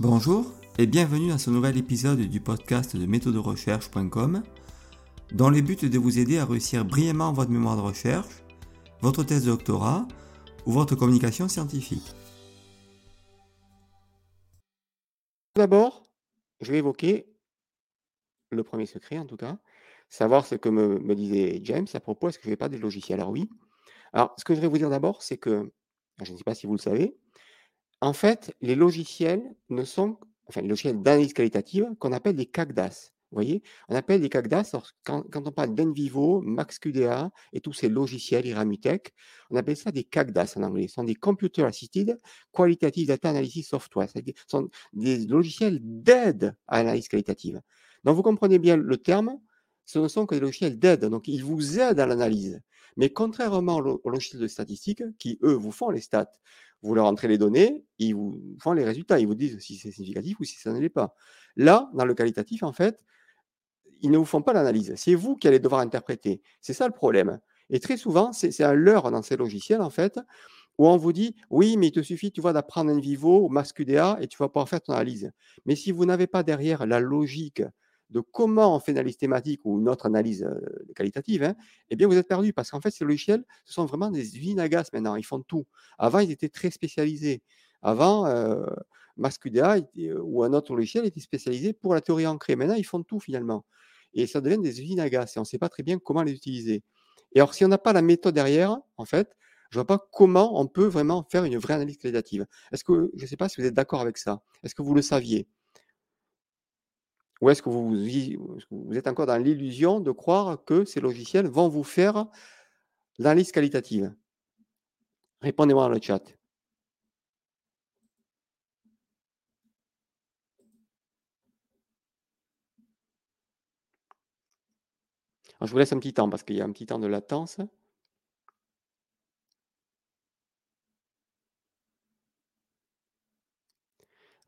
Bonjour et bienvenue dans ce nouvel épisode du podcast de méthoderecherche.com dans le but de vous aider à réussir brillamment votre mémoire de recherche, votre thèse de doctorat ou votre communication scientifique. D'abord, je vais évoquer le premier secret en tout cas, savoir ce que me, disait James à propos, est-ce que je n'ai pas des logiciels? Alors oui. Alors, ce que je vais vous dire d'abord, c'est que, je ne sais pas si vous le savez, en fait, les logiciels ne sont enfin les logiciels d'analyse qualitative qu'on appelle des CACDAS. Vous voyez? On appelle des CACDAS quand quand on parle d'Envivo, MaxQDA et tous ces logiciels, Iramutech, on appelle ça des CACDAS en anglais. Ce sont des Computer Assisted Qualitative Data Analysis Software. Ce sont des logiciels d'aide à l'analyse qualitative. Donc vous comprenez bien le terme, ce ne sont que des logiciels d'aide, donc ils vous aident à l'analyse. Mais contrairement aux logiciels de statistiques qui, eux, vous font les stats, vous leur entrez les données, ils vous font les résultats, ils vous disent si c'est significatif ou si ça ne l'est pas. Là, dans le qualitatif, en fait, ils ne vous font pas l'analyse. C'est vous qui allez devoir interpréter. C'est ça le problème. Et très souvent, c'est un leurre dans ces logiciels, en fait, où on vous dit oui, mais il te suffit, tu vois, d'apprendre un vivo MaxQDA et tu vas pouvoir faire ton analyse. Mais si vous n'avez pas derrière la logique de comment on fait une analyse thématique ou une autre analyse euh, qualitative, hein, eh bien, vous êtes perdu parce qu'en fait, ces logiciels, ce sont vraiment des usines à gaz maintenant. Ils font tout. Avant, ils étaient très spécialisés. Avant, euh, euh, ou un autre logiciel était spécialisé pour la théorie ancrée. Maintenant, ils font tout finalement. Et ça devient des usines à gaz et on ne sait pas très bien comment les utiliser. Et alors, si on n'a pas la méthode derrière, en fait, je ne vois pas comment on peut vraiment faire une vraie analyse qualitative. Est-ce que, je ne sais pas si vous êtes d'accord avec ça. Est-ce que vous le saviez? Ou est-ce que vous, êtes encore dans l'illusion de croire que ces logiciels vont vous faire l'analyse qualitative? Répondez-moi dans le chat. je vous laisse un petit temps parce qu'il y a un petit temps de latence.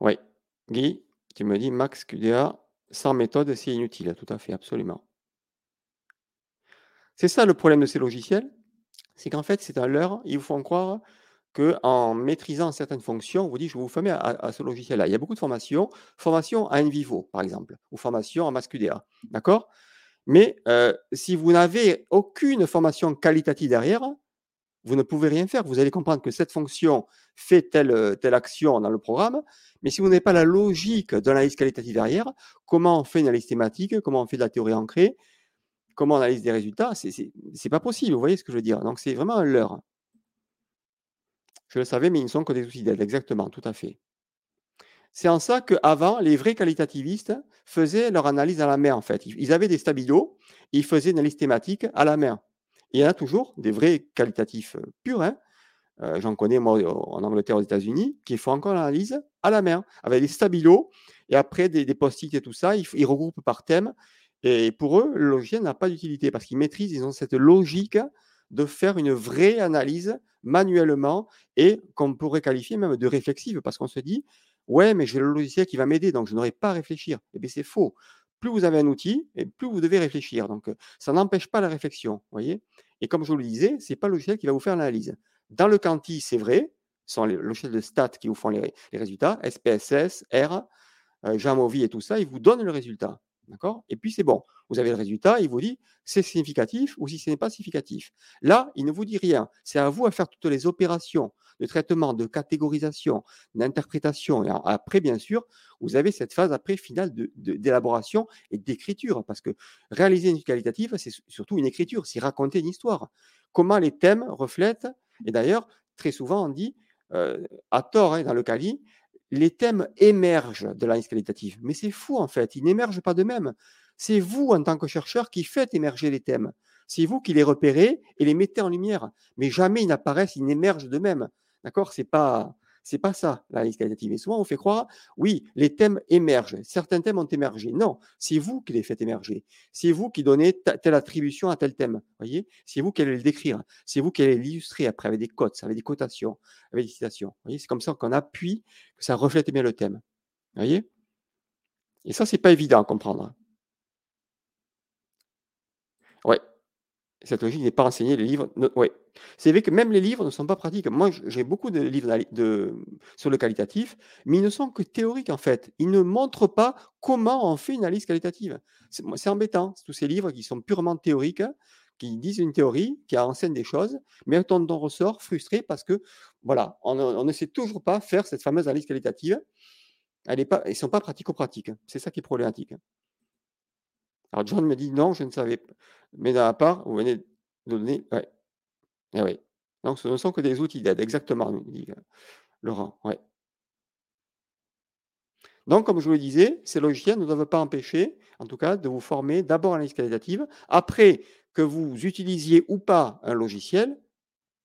Oui, Guy, tu me dis Max QDA sans méthode, c'est inutile, tout à fait, absolument. C'est ça le problème de ces logiciels, c'est qu'en fait, c'est un leurre. Ils vous font croire qu'en maîtrisant certaines fonctions, on vous dit, je vous formez à, ce logiciel-là. Il y a beaucoup de formations, formation à NVivo, par exemple, ou formation en MassQDA. D'accord? Mais euh, si vous n'avez aucune formation qualitative derrière, vous ne pouvez rien faire. Vous allez comprendre que cette fonction fait telle, telle action dans le programme, mais si vous n'avez pas la logique de l'analyse qualitative derrière, comment on fait une analyse thématique, comment on fait de la théorie ancrée, comment on analyse des résultats, c'est n'est pas possible, vous voyez ce que je veux dire. Donc c'est vraiment un leurre. Je le savais, mais ils ne sont que des outils d'aide, exactement, tout à fait. C'est en ça qu'avant, les vrais qualitativistes faisaient leur analyse à la main, en fait. Ils avaient des stabilos, ils faisaient une analyse thématique à la main. Il y en a toujours des vrais qualitatifs euh, purs, hein, euh, j'en connais moi en Angleterre, aux États-Unis, qui font encore l'analyse à la main, avec des stabilos, et après des, post-it et tout ça, ils, regroupent par thème. Et pour eux, le logiciel n'a pas d'utilité parce qu'ils maîtrisent, ils ont cette logique de faire une vraie analyse manuellement et qu'on pourrait qualifier même de réflexive parce qu'on se dit, ouais, mais j'ai le logiciel qui va m'aider, donc je n'aurai pas à réfléchir. Eh bien, c'est faux. Plus vous avez un outil, et plus vous devez réfléchir. Donc, ça n'empêche pas la réflexion, voyez. Et comme je vous le disais, c'est pas le logiciel qui va vous faire l'analyse. Dans le quanti, c'est vrai, ce sont les logiciels de stats qui vous font les, résultats, SPSS, R, euh, Jamovi et tout ça, ils vous donnent le résultat. Et puis c'est bon. Vous avez le résultat, il vous dit c'est significatif ou si ce n'est pas significatif. Là, il ne vous dit rien. C'est à vous à faire toutes les opérations de traitement, de catégorisation, d'interprétation. Et après, bien sûr, vous avez cette phase après finale d'élaboration et d'écriture. Parce que réaliser une qualitative, c'est surtout une écriture, c'est raconter une histoire. Comment les thèmes reflètent et d'ailleurs, très souvent, on dit, euh, à tort, hein, dans le Cali, les thèmes émergent de l'analyse qualitative. Mais c'est fou, en fait. Ils n'émergent pas d'eux-mêmes. C'est vous, en tant que chercheur, qui faites émerger les thèmes. C'est vous qui les repérez et les mettez en lumière. Mais jamais ils n'apparaissent, ils n'émergent d'eux-mêmes. D'accord? C'est pas. C'est pas ça, l'analyse qualitative. Et souvent, on fait croire, oui, les thèmes émergent. Certains thèmes ont émergé. Non, c'est vous qui les faites émerger. C'est vous qui donnez telle attribution à tel thème. voyez C'est vous qui allez le décrire. C'est vous qui allez l'illustrer après avec des cotes, avec des cotations, avec des citations. voyez C'est comme ça qu'on appuie, que ça reflète bien le thème. voyez Et ça, c'est pas évident à comprendre. Ouais. Cette logique n'est pas enseignée, les livres. Oui. C'est vrai que même les livres ne sont pas pratiques. Moi, j'ai beaucoup de livres de, sur le qualitatif, mais ils ne sont que théoriques en fait. Ils ne montrent pas comment on fait une analyse qualitative. C'est embêtant, tous ces livres qui sont purement théoriques, qui disent une théorie, qui enseignent des choses, mais on ressort frustré parce que, voilà, on, ne sait toujours pas faire cette fameuse analyse qualitative. Elle est pas, ils ne sont pas pratico-pratiques. C'est ça qui est problématique. Alors John me dit non, je ne savais pas. Mais dans la part, vous venez de donner. Ouais. Eh oui. Donc ce ne sont que des outils d'aide, exactement, dit euh, Laurent. Ouais. Donc, comme je vous le disais, ces logiciels ne doivent pas empêcher, en tout cas, de vous former d'abord en analyse qualitative. Après, que vous utilisiez ou pas un logiciel,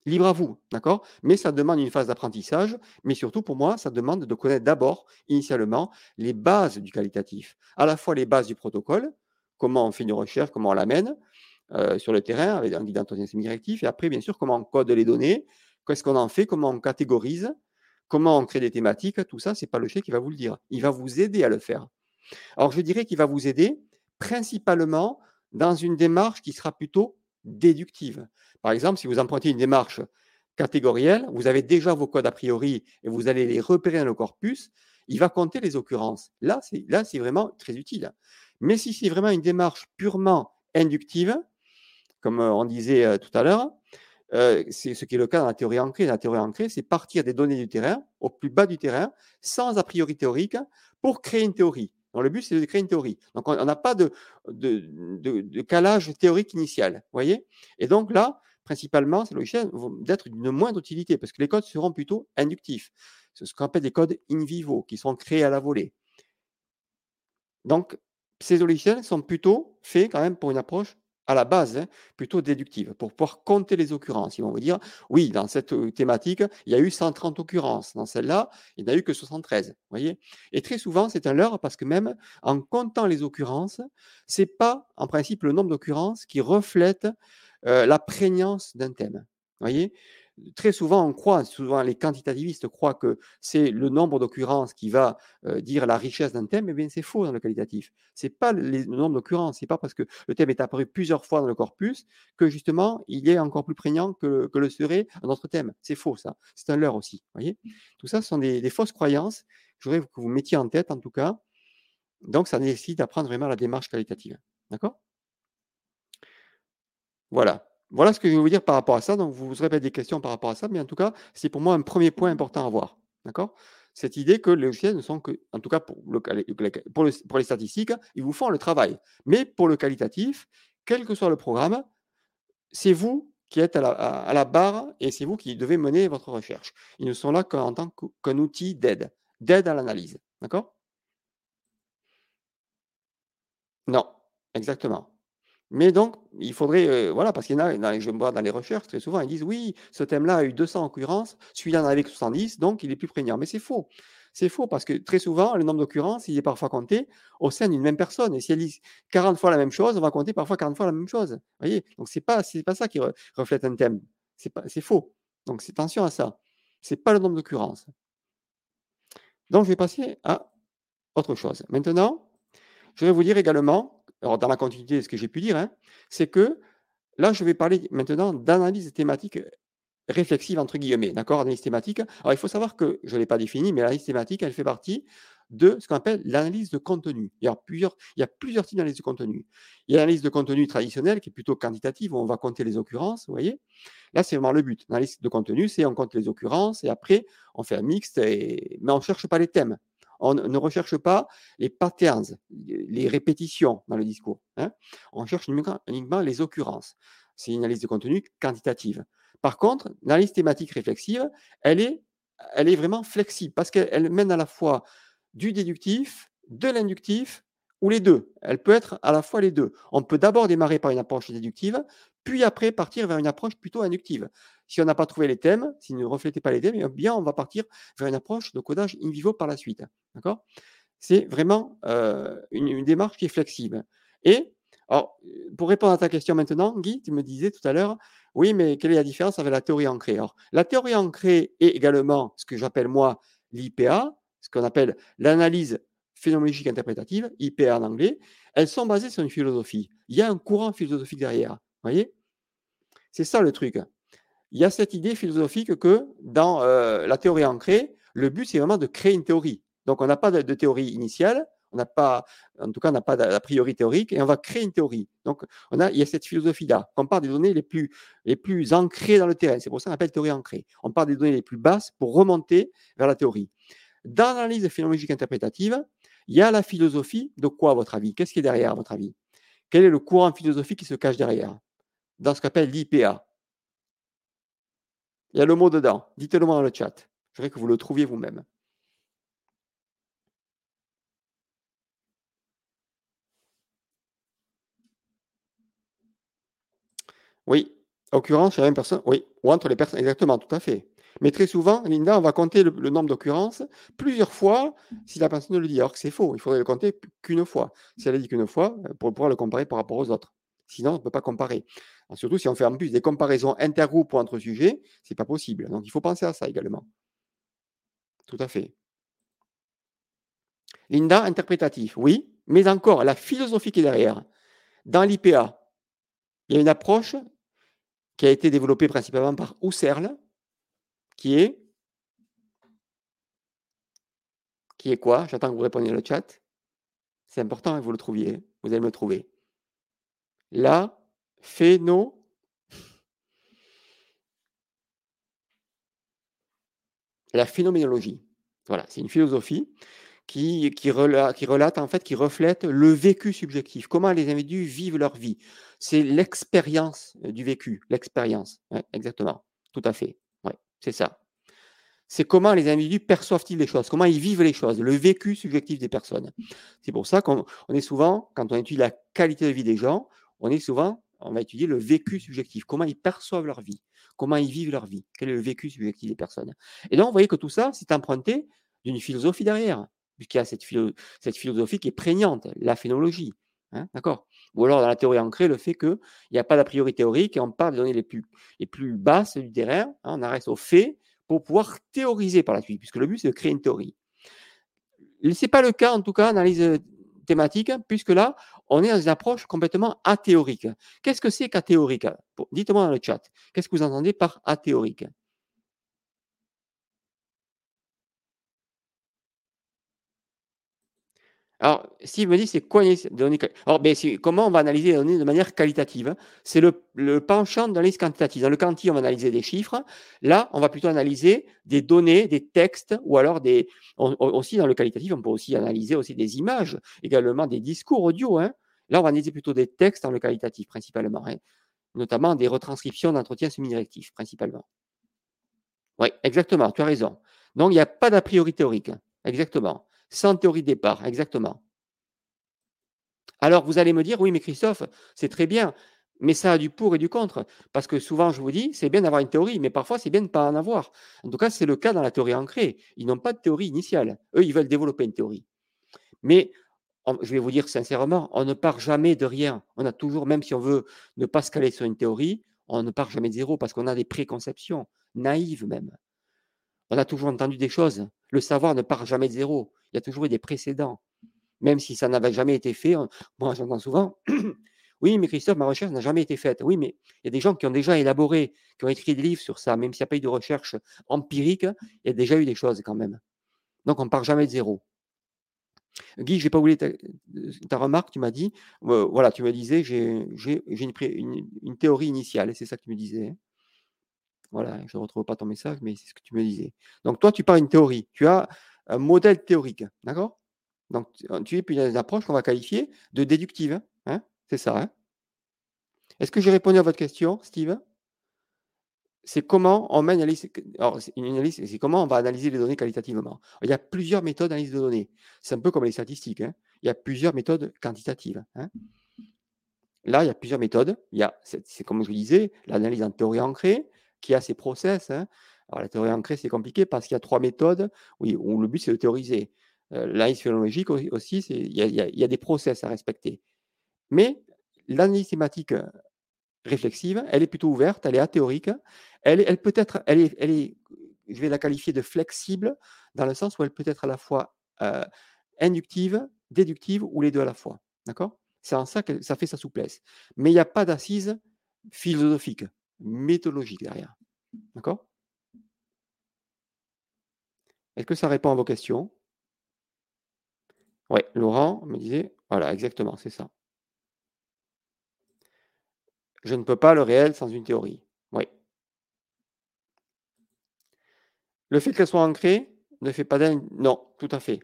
libre à vous, d'accord? Mais ça demande une phase d'apprentissage, mais surtout pour moi, ça demande de connaître d'abord, initialement, les bases du qualitatif, à la fois les bases du protocole, comment on fait une recherche, comment on l'amène euh, sur le terrain avec un guide d'entretien semi-directif, et après, bien sûr, comment on code les données, qu'est-ce qu'on en fait, comment on catégorise, comment on crée des thématiques, tout ça, c'est pas le chef qui va vous le dire. Il va vous aider à le faire. Alors, je dirais qu'il va vous aider principalement dans une démarche qui sera plutôt déductive. Par exemple, si vous empruntez une démarche catégorielle, vous avez déjà vos codes a priori et vous allez les repérer dans le corpus, il va compter les occurrences. Là, c'est, là, c'est vraiment très utile. Mais si c'est vraiment une démarche purement inductive, comme euh, on disait euh, tout à l'heure, euh, c'est ce qui est le cas dans la théorie ancrée. la théorie ancrée, c'est partir des données du terrain, au plus bas du terrain, sans a priori théorique, pour créer une théorie. Donc, le but, c'est de créer une théorie. Donc, on n'a pas de, calage théorique initial. voyez? Et donc là, principalement, ces logiciels vont être d'une moindre utilité, parce que les codes seront plutôt inductifs. C'est ce qu'on appelle des codes in vivo, qui sont créés à la volée. Donc, ces logiciels sont plutôt faits quand même pour une approche à la base, hein, plutôt déductive, pour pouvoir compter les occurrences. Ils vont vous dire, oui, dans cette thématique, il y a eu 130 occurrences. Dans celle-là, il n'y a eu que 73. Voyez Et très souvent, c'est un leurre parce que même en comptant les occurrences, ce n'est pas en principe le nombre d'occurrences qui reflète la prégnance d'un thème. Voyez très souvent, on croit, souvent les quantitativistes croient que c'est le nombre d'occurrences qui va euh, dire la richesse d'un thème, mais bien c'est faux dans le qualitatif. C'est pas le nombre d'occurrences, c'est pas parce que le thème est apparu plusieurs fois dans le corpus que justement il est encore plus prégnant que, le serait un autre thème. C'est faux ça. C'est un leurre aussi. Voyez Tout ça ce sont des, des fausses croyances. Je voudrais que vous mettiez en tête en tout cas. Donc ça nécessite d'apprendre vraiment la démarche qualitative. D'accord? Voilà. Voilà ce que je vais vous dire par rapport à ça. Donc, vous vous répétez des questions par rapport à ça, mais en tout cas, c'est pour moi un premier point important à voir. D'accord? Cette idée que les logiciels ne sont que, en tout cas pour, le, pour, les statistiques, ils vous font le travail. Mais pour le qualitatif, quel que soit le programme, c'est vous qui êtes à la, barre et c'est vous qui devez mener votre recherche. Ils ne sont là qu'en tant qu'un outil d'aide, d'aide à l'analyse. D'accord? Non, exactement. Mais donc, il faudrait, euh, voilà, parce qu'il y en a, je vois dans les recherches, très souvent, ils disent oui, ce thème-là a eu 200 occurrences, celui-là en avait 70, donc il est plus prégnant. Mais c'est faux. C'est faux parce que très souvent, le nombre d'occurrences, il est parfois compté au sein d'une même personne. Et si elle dit 40 fois la même chose, on va compter parfois 40 fois la même chose. voyez? Donc, ce n'est pas, pas ça qui reflète un thème. C'est faux. Donc, attention à ça. Ce n'est pas le nombre d'occurrences. Donc, je vais passer à autre chose. Maintenant, je vais vous dire également alors dans la continuité de ce que j'ai pu dire, hein, c'est que là, je vais parler maintenant d'analyse thématique réflexive, entre guillemets, d'accord Analyse thématique. Alors, il faut savoir que, je ne l'ai pas défini, mais l'analyse thématique, elle fait partie de ce qu'on appelle l'analyse de contenu. Il y a plusieurs, il y a plusieurs types d'analyse de contenu. Il y a l'analyse de contenu traditionnelle qui est plutôt quantitative, où on va compter les occurrences, vous voyez. Là, c'est vraiment le but. L'analyse de contenu, c'est on compte les occurrences et après, on fait un mixte, mais on ne cherche pas les thèmes on ne recherche pas les patterns, les répétitions dans le discours. Hein. On cherche uniquement les occurrences. C'est une analyse de contenu quantitative. Par contre, l'analyse thématique réflexive, elle est, elle est vraiment flexible parce qu'elle mène à la fois du déductif, de l'inductif ou les deux. Elle peut être à la fois les deux. On peut d'abord démarrer par une approche déductive, puis après partir vers une approche plutôt inductive. Si on n'a pas trouvé les thèmes, s'il ne reflétait pas les thèmes, eh bien on va partir vers une approche de codage in vivo par la suite. D'accord? C'est vraiment euh, une, démarche qui est flexible. Et pour répondre à ta question maintenant, Guy, tu me disais tout à l'heure, oui, mais quelle est la différence avec la théorie ancrée? Alors, la théorie ancrée est également ce que j'appelle moi l'IPA, ce qu'on appelle l'analyse phénoménologique interprétative, IPA en anglais. Elles sont basées sur une philosophie. Il y a un courant philosophique derrière. Voyez? C'est ça le truc. Il y a cette idée philosophique que dans euh, la théorie ancrée, le but, c'est vraiment de créer une théorie. Donc, on n'a pas de, théorie initiale, on n'a pas, en tout cas, on n'a pas d'a priori théorique et on va créer une théorie. Donc, on il y a cette philosophie-là. On part des données les plus, les plus ancrées dans le terrain. C'est pour ça qu'on appelle théorie ancrée. On part des données les plus basses pour remonter vers la théorie. Dans l'analyse phénoménologique interprétative, il y a la philosophie de quoi, à votre avis? Qu'est-ce qui est derrière, à votre avis? Quel est le courant philosophique qui se cache derrière? Dans ce qu'on appelle l'IPA. Il y a le mot dedans. Dites-le moi dans le chat. Je voudrais que vous le trouviez vous-même. Oui, occurrence chez la même personne, oui, ou entre les personnes, exactement, tout à fait. Mais très souvent, Linda, on va compter le, nombre d'occurrences plusieurs fois si la personne le dit. Alors que c'est faux, il faudrait le compter qu'une fois. Si elle a dit qu'une fois, euh, pour pouvoir le comparer par rapport aux autres. Sinon, on ne peut pas comparer. Surtout si on fait en plus des comparaisons intergroupes ou entre sujets, ce n'est pas possible. Donc il faut penser à ça également. Tout à fait. Linda, interprétatif, oui, mais encore, la philosophie qui est derrière. Dans l'IPA, il y a une approche qui a été développée principalement par Husserl, qui est qui est quoi? J'attends que vous répondiez dans le chat. C'est important que vous le trouviez. Vous allez me trouver. La phéno la phénoménologie. Voilà, c'est une philosophie qui, qui, relate, qui relate, en fait, qui reflète le vécu subjectif, comment les individus vivent leur vie. C'est l'expérience du vécu, l'expérience, exactement, tout à fait, ouais, c'est ça. C'est comment les individus perçoivent-ils les choses, comment ils vivent les choses, le vécu subjectif des personnes. C'est pour ça qu'on est souvent, quand on étudie la qualité de vie des gens, on est souvent, on va étudier le vécu subjectif, comment ils perçoivent leur vie, comment ils vivent leur vie, quel est le vécu subjectif des personnes. Et donc, vous voyez que tout ça, c'est emprunté d'une philosophie derrière puisqu'il y a cette, cette, philosophie qui est prégnante, la phénologie. Hein, d'accord? Ou alors dans la théorie ancrée, le fait qu'il n'y a pas d'a priori théorique et on parle des données les plus, les plus basses du terrain, hein, on reste aux faits pour pouvoir théoriser par la suite, puisque le but c'est de créer une théorie. Ce n'est pas le cas en tout cas euh, thématique, puisque là, on est dans une approche complètement athéorique. Qu'est-ce que c'est qu'athéorique? Dites-moi dans le chat, qu'est-ce que vous entendez par athéorique? Alors, Steve me dit, c'est quoi les données Alors, ben, comment on va analyser les données de manière qualitative hein? C'est le, penchant dans l'analyse quantitative. Dans le quanti, on va analyser des chiffres. Là, on va plutôt analyser des données, des textes, ou alors des. aussi, dans le qualitatif, on peut aussi analyser aussi des images, également des discours audio. Hein. Là, on va analyser plutôt des textes dans le qualitatif, principalement. Hein. Notamment des retranscriptions d'entretien semi-directif, principalement. Oui, exactement, tu as raison. Donc, il n'y a pas d'a priori théorique. Exactement. Sans théorie de départ, exactement. Alors vous allez me dire, oui, mais Christophe, c'est très bien, mais ça a du pour et du contre. Parce que souvent, je vous dis, c'est bien d'avoir une théorie, mais parfois, c'est bien de ne pas en avoir. En tout cas, c'est le cas dans la théorie ancrée. Ils n'ont pas de théorie initiale. Eux, ils veulent développer une théorie. Mais je vais vous dire sincèrement, on ne part jamais de rien. On a toujours, même si on veut ne pas se caler sur une théorie, on ne part jamais de zéro parce qu'on a des préconceptions, naïves même. On a toujours entendu des choses. Le savoir ne part jamais de zéro il y a toujours eu des précédents. Même si ça n'avait jamais été fait, moi j'entends souvent, oui, mais Christophe, ma recherche n'a jamais été faite. Oui, mais il y a des gens qui ont déjà élaboré, qui ont écrit des livres sur ça, même s'il n'y a pas eu de recherche empirique, il y a déjà eu des choses quand même. Donc on ne part jamais de zéro. Guy, je n'ai pas oublié ta, remarque, tu m'as dit, euh, voilà, tu me disais, j'ai une, une, théorie initiale, c'est ça que tu me disais. Hein. Voilà, je ne retrouve pas ton message, mais c'est ce que tu me disais. Donc toi, tu parles une théorie. Tu as un modèle théorique. D'accord? Donc, tu es une approche qu'on va qualifier de déductive. Hein, c'est ça. Hein? Est-ce que j'ai répondu à votre question, Steve? C'est comment on mène une analyse, c'est comment on va analyser les données qualitativement. Il y a plusieurs méthodes d'analyse de données. C'est un peu comme les statistiques. Hein. Il y a plusieurs méthodes quantitatives. Là, il y a plusieurs méthodes. C'est, comme je disais, l'analyse en théorie ancrée, qui a ses process. Alors, la théorie ancrée, c'est compliqué parce qu'il y a trois méthodes oui, où le but, c'est de théoriser. Euh, l'analyse phénoménologique aussi, il y, a des process à respecter. Mais l'analyse thématique euh, réflexive, elle est plutôt ouverte, elle est athéorique. Elle, peut être, elle est, je vais la qualifier de flexible dans le sens où elle peut être à la fois euh, inductive, déductive ou les deux à la fois. D'accord? C'est en ça que ça fait sa souplesse. Mais il n'y a pas d'assise philosophique. Méthodologique derrière. D'accord? Est-ce que ça répond à vos questions? Oui, Laurent me disait, voilà, exactement, c'est ça. Je ne peux pas le réel sans une théorie. Oui. Le fait qu'elle soit ancrée ne fait pas d'elle. Non, tout à fait.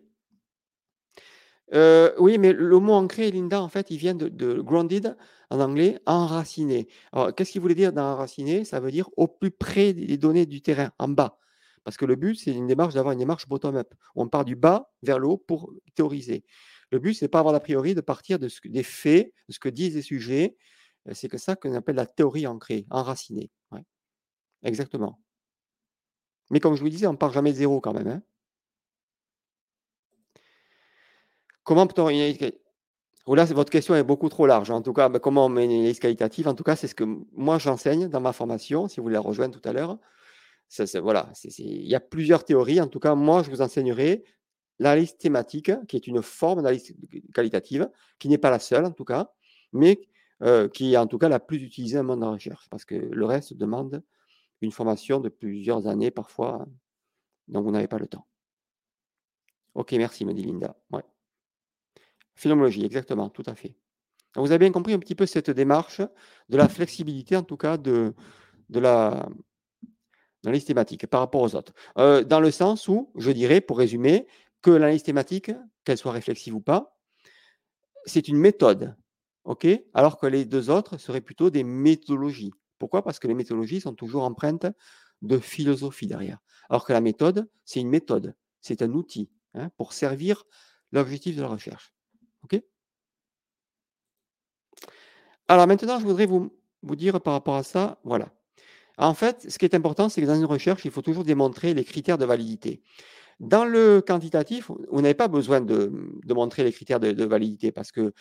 Euh, oui, mais le mot ancré, Linda, en fait, il vient de, grounded en anglais, enraciné. Alors, qu'est-ce qu'il voulait dire d'enraciné? Ça veut dire au plus près des données du terrain, en bas. Parce que le but, c'est une démarche d'avoir une démarche bottom-up. On part du bas vers le haut pour théoriser. Le but, c'est pas avoir l'a priori de partir de ce, des faits, de ce que disent les sujets. Euh, c'est que ça qu'on appelle la théorie ancrée, enracinée. Exactement. Mais comme je vous disais, on part jamais de zéro quand même. Hein. Comment peut-on oh là, votre question est beaucoup trop large. En tout cas, ben, comment on met une analyse qualitative En tout cas, c'est ce que moi j'enseigne dans ma formation. Si vous voulez la rejoindre tout à l'heure, voilà, il y a plusieurs théories. En tout cas, moi, je vous enseignerai l'analyse thématique, qui est une forme d'analyse qualitative, qui n'est pas la seule en tout cas, mais euh, qui est en tout cas la plus utilisée dans monde de la recherche, parce que le reste demande une formation de plusieurs années parfois, donc vous n'avez pas le temps. Ok, merci, me dit Linda. Phénoménologie, exactement, tout à fait. vous avez bien compris un petit peu cette démarche de la flexibilité, en tout cas, de, de la l'analyse thématique par rapport aux autres. Euh, dans le sens où, je dirais, pour résumer, que l'analyse thématique, qu'elle soit réflexive ou pas, c'est une méthode. Alors que les deux autres seraient plutôt des méthodologies. Pourquoi? Parce que les méthodologies sont toujours empreintes de philosophie derrière. Alors que la méthode, c'est une méthode, c'est un outil hein, pour servir l'objectif de la recherche. OK Alors maintenant, je voudrais vous, dire par rapport à ça, voilà. En fait, ce qui est important, c'est que dans une recherche, il faut toujours démontrer les critères de validité. Dans le quantitatif, vous n'avez pas besoin de, montrer les critères de, validité parce que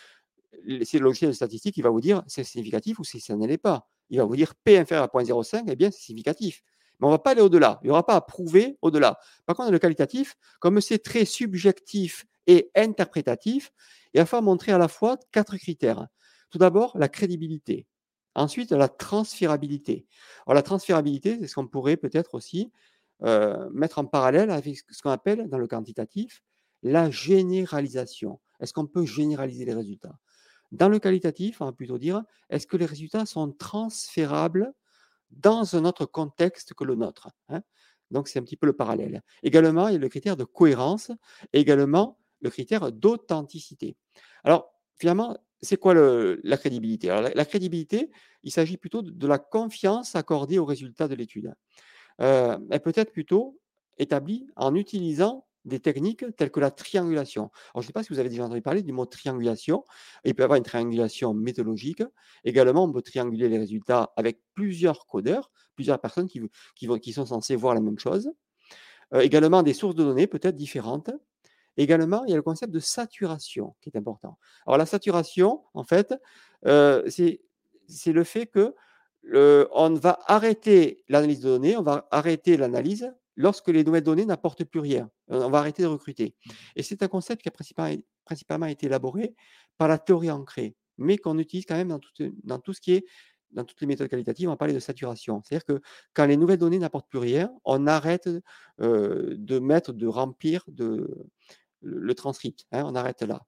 c'est le logiciel de statistique qui va vous dire c'est significatif ou si ça ne l'est pas. Il va vous dire P inférieur à 0.05, eh bien c'est significatif. Mais on ne va pas aller au-delà. Il n'y aura pas à prouver au-delà. Par contre, dans le qualitatif, comme c'est très subjectif et interprétatif, il va falloir montrer à la fois quatre critères. Tout d'abord, la crédibilité. Ensuite, la transférabilité. La transférabilité, c'est ce qu'on pourrait peut-être aussi euh, mettre en parallèle avec ce qu'on appelle dans le quantitatif la généralisation. Est-ce qu'on peut généraliser les résultats? Dans le qualitatif, on va plutôt dire est-ce que les résultats sont transférables dans un autre contexte que le nôtre hein? Donc, c'est un petit peu le parallèle. Également, il y a le critère de cohérence également le critère d'authenticité. Alors, finalement, c'est quoi la crédibilité? La, crédibilité, il s'agit plutôt de, la confiance accordée aux résultats de l'étude. Euh, elle peut être plutôt établie en utilisant des techniques telles que la triangulation. Je ne sais pas si vous avez déjà entendu parler du mot triangulation. Il peut y avoir une triangulation méthodologique. Également, on peut trianguler les résultats avec plusieurs codeurs, plusieurs personnes qui, qui, sont censées voir la même chose. Euh, également, des sources de données peut-être différentes. Également, il y a le concept de saturation qui est important. Alors la saturation, en fait, euh, c'est le fait que on va arrêter l'analyse de données, on va arrêter l'analyse lorsque les nouvelles données n'apportent plus rien. On va arrêter de recruter. Et c'est un concept qui a principalement, principalement, été élaboré par la théorie ancrée, mais qu'on utilise quand même dans tout, dans tout ce qui est dans toutes les méthodes qualitatives, on parler de saturation. C'est-à-dire que quand les nouvelles données n'apportent plus rien, on arrête euh, de mettre, de remplir de, le, transcript. Hein, on arrête là.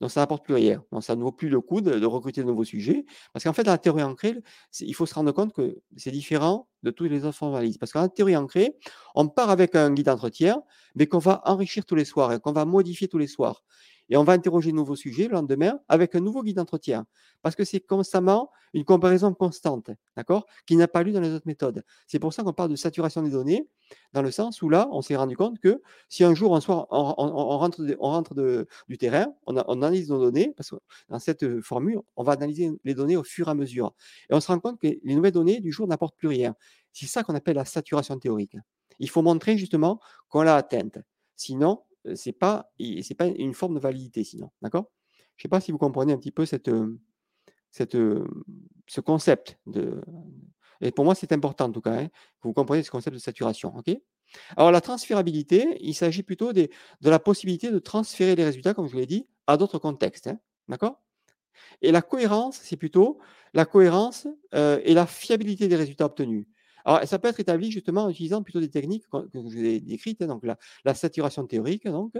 Donc ça n'apporte plus rien. Donc ça ne vaut plus le coup de, recruter de nouveaux sujets. Parce qu'en fait, dans la théorie ancrée, il faut se rendre compte que c'est différent de tous les autres formalismes. Parce qu'en théorie ancrée, on part avec un guide d'entretien, mais qu'on va enrichir tous les soirs et qu'on va modifier tous les soirs et on va interroger de nouveaux sujets le lendemain avec un nouveau guide d'entretien. Parce que c'est constamment une comparaison constante, d'accord, qui n'a pas lieu dans les autres méthodes. C'est pour ça qu'on parle de saturation des données, dans le sens où là, on s'est rendu compte que si un jour, un soir, on, rentre, on rentre du terrain, on, analyse nos données, parce que dans cette formule, on va analyser les données au fur et à mesure. Et on se rend compte que les nouvelles données du jour n'apportent plus rien. C'est ça qu'on appelle la saturation théorique. Il faut montrer justement qu'on l'a atteinte. Sinon, c'est pas c'est pas une forme de validité sinon, d'accord? Je sais pas si vous comprenez un petit peu cette, cette, ce concept de et pour moi c'est important en tout cas, hein, que vous compreniez ce concept de saturation, ok? Alors la transférabilité, il s'agit plutôt de la possibilité de transférer les résultats, comme je vous l'ai dit, à d'autres contextes, hein, d'accord? Et la cohérence, c'est plutôt la cohérence et la fiabilité des résultats obtenus. Alors, ça peut être établi justement en utilisant plutôt des techniques que je vous ai décrites, hein, donc la, saturation théorique, donc.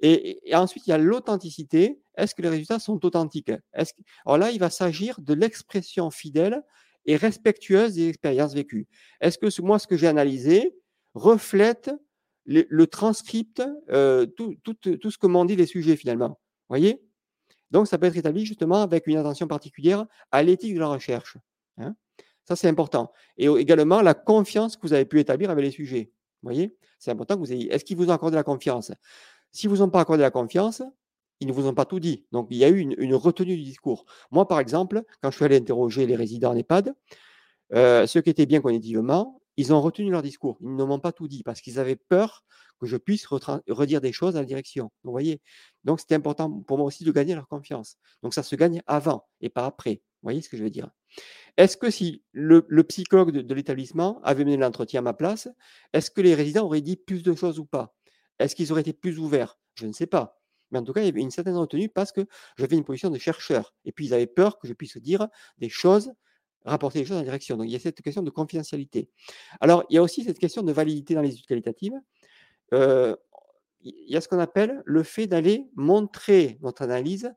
Et, ensuite, il y a l'authenticité. Est-ce que les résultats sont authentiques? Alors là, il va s'agir de l'expression fidèle et respectueuse des expériences vécues. Est-ce que moi, ce que j'ai analysé reflète le, transcript, euh, tout, ce que m'ont dit les sujets finalement? Voyez? Donc, ça peut être établi justement avec une attention particulière à l'éthique de la recherche. Hein. Ça, c'est important. Et également, la confiance que vous avez pu établir avec les sujets. Vous voyez? C'est important que vous ayez. Est-ce qu'ils vous ont accordé la confiance? Si vous n'ont pas accordé la confiance, ils ne vous ont pas tout dit. Donc, il y a eu une, retenue du discours. Moi, par exemple, quand je suis allé interroger les résidents en EHPAD, euh, ceux qui étaient bien cognitivement, ils ont retenu leur discours. Ils ne m'ont pas tout dit parce qu'ils avaient peur que je puisse redire des choses à la direction. Vous voyez? Donc, c'était important pour moi aussi de gagner leur confiance. Donc, ça se gagne avant et pas après. Vous voyez ce que je veux dire? Est-ce que si le, psychologue de, l'établissement avait mené l'entretien à ma place, est-ce que les résidents auraient dit plus de choses ou pas? Est-ce qu'ils auraient été plus ouverts? Je ne sais pas. Mais en tout cas, il y avait une certaine retenue parce que j'avais une position de chercheur. Et puis, ils avaient peur que je puisse dire des choses rapporter les choses en direction. Donc, il y a cette question de confidentialité. Alors, il y a aussi cette question de validité dans les études qualitatives. Euh, il y a ce qu'on appelle le fait d'aller montrer notre analyse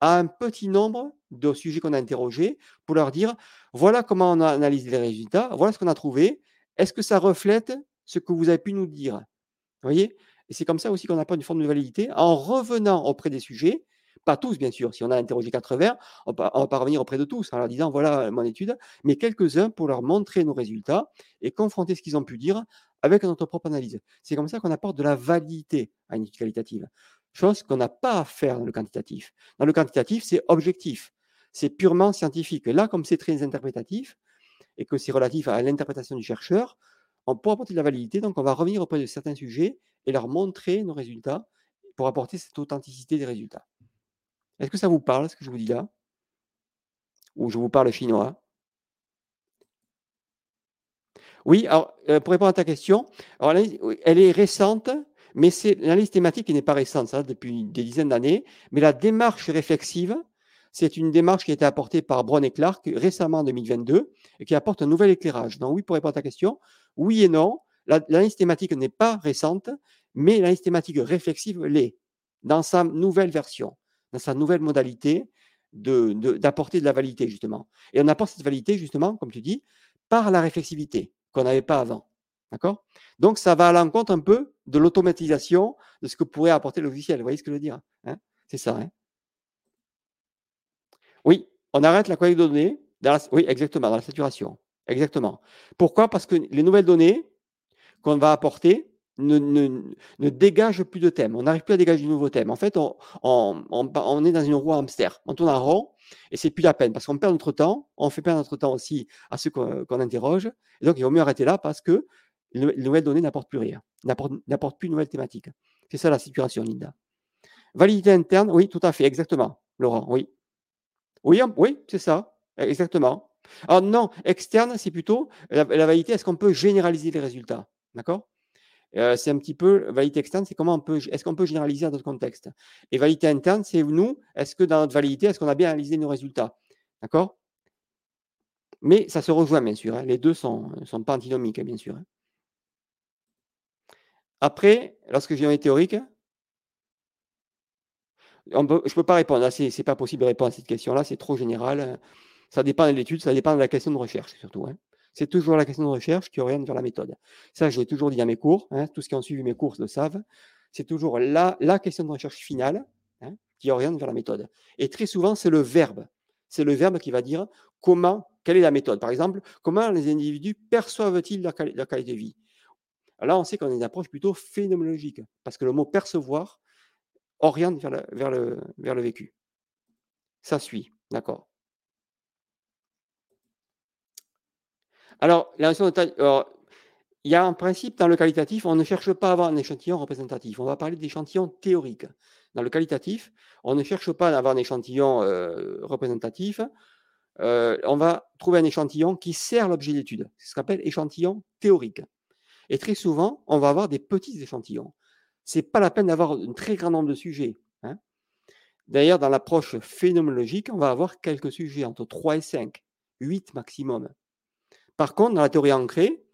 à un petit nombre de sujets qu'on a interrogés pour leur dire voilà comment on a analysé les résultats, voilà ce qu'on a trouvé, est-ce que ça reflète ce que vous avez pu nous dire? Vous voyez? Et c'est comme ça aussi qu'on apporte une forme de validité en revenant auprès des sujets pas tous, bien sûr. Si on a interrogé 80, on ne va pas revenir auprès de tous en leur disant voilà mon étude, mais quelques-uns pour leur montrer nos résultats et confronter ce qu'ils ont pu dire avec notre propre analyse. C'est comme ça qu'on apporte de la validité à une étude qualitative, chose qu'on n'a pas à faire dans le quantitatif. Dans le quantitatif, c'est objectif, c'est purement scientifique. Là, comme c'est très interprétatif et que c'est relatif à l'interprétation du chercheur, on peut apporter de la validité, donc on va revenir auprès de certains sujets et leur montrer nos résultats pour apporter cette authenticité des résultats. Est-ce que ça vous parle, ce que je vous dis là? Ou je vous parle chinois? Oui, alors, euh, pour répondre à ta question, elle est récente, mais c'est l'analyse thématique qui n'est pas récente, ça, depuis des dizaines d'années. Mais la démarche réflexive, c'est une démarche qui a été apportée par Brown et Clark récemment en 2022 et qui apporte un nouvel éclairage. Donc oui, pour répondre à ta question, oui et non. L'analyse thématique n'est pas récente, mais l'analyse thématique réflexive l'est dans sa nouvelle version dans sa nouvelle modalité d'apporter de, la validité, justement. Et on apporte cette validité, justement, comme tu dis, par la réflexivité qu'on n'avait pas avant. D'accord? Donc, ça va à l'encontre un peu de l'automatisation de ce que pourrait apporter le logiciel. Vous voyez ce que je veux dire hein? C'est ça. Hein? Oui, on arrête la collecte de données. oui, exactement, dans la saturation. Exactement. Pourquoi? Parce que les nouvelles données qu'on va apporter, ne, ne, dégage plus de thème. On n'arrive plus à dégager de nouveaux thèmes. En fait, on, on, est dans une roue hamster. On tourne en rond et c'est plus la peine parce qu'on perd notre temps. On fait perdre notre temps aussi à ceux qu'on interroge. Et donc, il vaut mieux arrêter là parce que les nouvelles données n'apportent plus rien, n'apportent plus de nouvelles thématiques. C'est ça la situation, Linda. Validité interne, oui, tout à fait, exactement, Laurent, oui. Oui, oui, c'est ça, exactement. Alors non, externe, c'est plutôt la validité, est-ce qu'on peut généraliser les résultats D'accord? Euh, c'est un petit peu validité externe, c'est comment on peut, est-ce qu'on peut généraliser à d'autres contextes? Et validité interne, c'est nous, est-ce que dans notre validité, est-ce qu'on a bien analysé nos résultats D'accord? Mais ça se rejoint, bien sûr. Hein. Les deux ne sont, pas antinomiques, bien sûr. Hein. Après, lorsque j'ai un théorique, je ne peux pas répondre. Ce n'est pas possible de répondre à cette question-là, c'est trop général. Ça dépend de l'étude, ça dépend de la question de recherche, surtout. Hein c'est toujours la question de recherche qui oriente vers la méthode. Ça, je l'ai toujours dit à mes cours, hein, tous ceux qui ont suivi mes cours le savent. C'est toujours la, question de recherche finale hein, qui oriente vers la méthode. Et très souvent, c'est le verbe. C'est le verbe qui va dire comment, quelle est la méthode. Par exemple, comment les individus perçoivent-ils leur, qualité de vie? Là, on sait qu'on a une approche plutôt phénoménologique, parce que le mot percevoir oriente vers vers le, vers le vécu. Ça suit, d'accord Alors, la notion de il y a un principe dans le qualitatif, on ne cherche pas à avoir un échantillon représentatif. On va parler d'échantillons théoriques. Dans le qualitatif, on ne cherche pas à avoir un échantillon euh, représentatif. Euh, on va trouver un échantillon qui sert l'objet d'étude. C'est ce qu'on appelle échantillon théorique. Et très souvent, on va avoir des petits échantillons. Ce n'est pas la peine d'avoir un très grand nombre de sujets. Hein. D'ailleurs, dans l'approche phénoménologique, on va avoir quelques sujets, entre 3 et 5, 8 maximum. Par contre, dans la théorie ancrée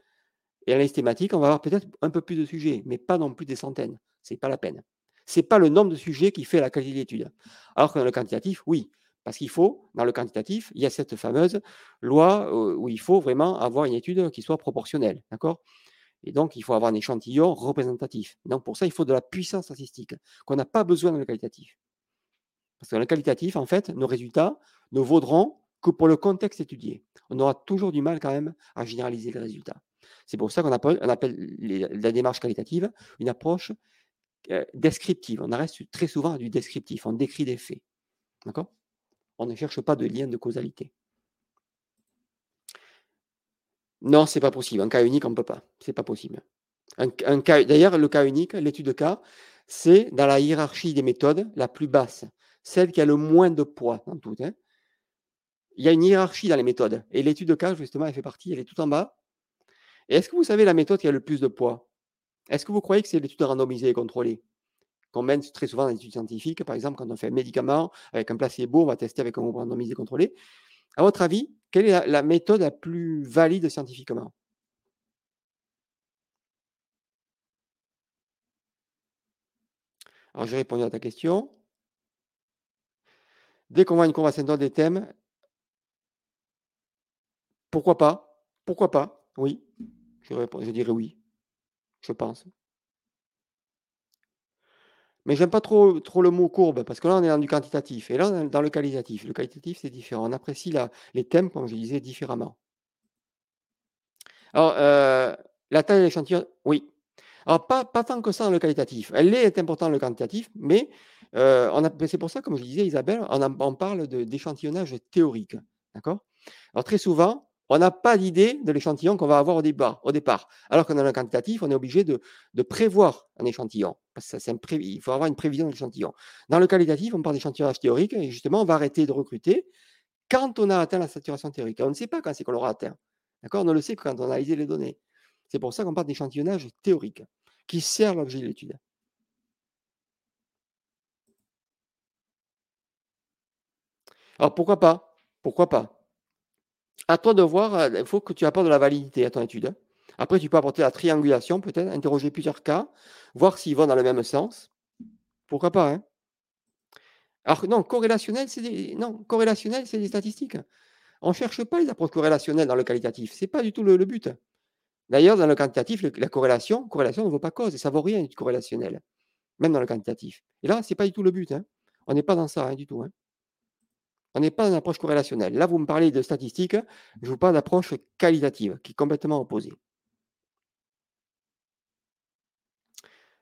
et l'analyse thématique, on va avoir peut-être un peu plus de sujets, mais pas non plus des centaines. Ce n'est pas la peine. Ce n'est pas le nombre de sujets qui fait la qualité d'étude. Alors que dans le quantitatif, oui. Parce qu'il faut, dans le quantitatif, il y a cette fameuse loi euh, où il faut vraiment avoir une étude qui soit proportionnelle. D'accord? Et donc, il faut avoir un échantillon représentatif. Donc, pour ça, il faut de la puissance statistique qu'on n'a pas besoin dans le qualitatif. Parce que dans le qualitatif, en fait, nos résultats ne vaudront que pour le contexte étudié. On aura toujours du mal quand même à généraliser les résultats. C'est pour ça qu'on appelle, la démarche qualitative une approche euh, descriptive. On reste très souvent à du descriptif. On décrit des faits. D'accord? On ne cherche pas de lien de causalité. Non, c'est pas possible. Un cas unique, on ne peut pas. C'est pas possible. D'ailleurs, le cas unique, l'étude de cas, c'est dans la hiérarchie des méthodes la plus basse celle qui a le moins de poids dans tout. Hein. Il y a une hiérarchie dans les méthodes. Et l'étude de cas, justement, elle fait partie, elle est tout en bas. Et est-ce que vous savez la méthode qui a le plus de poids? Est-ce que vous croyez que c'est l'étude randomisée et contrôlée? Qu'on mène très souvent dans l'étude scientifique, par exemple, quand on fait un médicament avec un placebo, on va tester avec un groupe randomisé et contrôlé. À votre avis, quelle est la méthode la plus valide scientifiquement? Alors, je répondu à ta question. Dès qu'on voit une conversation des thèmes, pourquoi pas? Pourquoi pas? Oui. Je dirais oui. Je pense. Mais j'aime pas trop, trop le mot courbe, parce que là, on est dans du quantitatif. Et là, on est dans le qualitatif. Le qualitatif, c'est différent. On apprécie les thèmes, comme je disais, différemment. Alors, euh, la taille de l'échantillon, oui. Alors, pas, pas tant que ça dans le qualitatif. Elle est importante le quantitatif, mais euh, c'est pour ça, comme je disais, Isabelle, on, parle d'échantillonnage théorique. D'accord? Alors, très souvent, on n'a pas d'idée de l'échantillon qu'on va avoir au départ. Alors que dans le quantitatif, on est obligé de, prévoir un échantillon. Parce il faut avoir une prévision de l'échantillon. Dans le qualitatif, on parle d'échantillonnage théorique et justement, on va arrêter de recruter quand on a atteint la saturation théorique. on ne sait pas quand c'est qu'on l'aura atteint. On ne le sait que quand on a analysé les données. C'est pour ça qu'on parle d'échantillonnage théorique qui sert l'objet de l'étude. Alors pourquoi pas? Pourquoi pas? À toi de voir, euh, il faut que tu apportes de la validité à ton étude. Hein. Après, tu peux apporter la triangulation, peut-être, interroger plusieurs cas, voir s'ils vont dans le même sens. Pourquoi pas hein Alors non, corrélationnel, c'est des... non, corrélationnel, c'est des statistiques. On ne cherche pas les approches corrélationnelles dans le qualitatif. Ce n'est pas du tout le, but. D'ailleurs, dans le quantitatif, la corrélation, corrélation ne vaut pas cause, et ça ne vaut rien du corrélationnel, même dans le quantitatif. Et là, ce n'est pas du tout le but. Hein. On n'est pas dans ça du tout. On n'est pas dans une approche corrélationnelle. Là, vous me parlez de statistiques, je vous parle d'approche qualitative, qui est complètement opposée.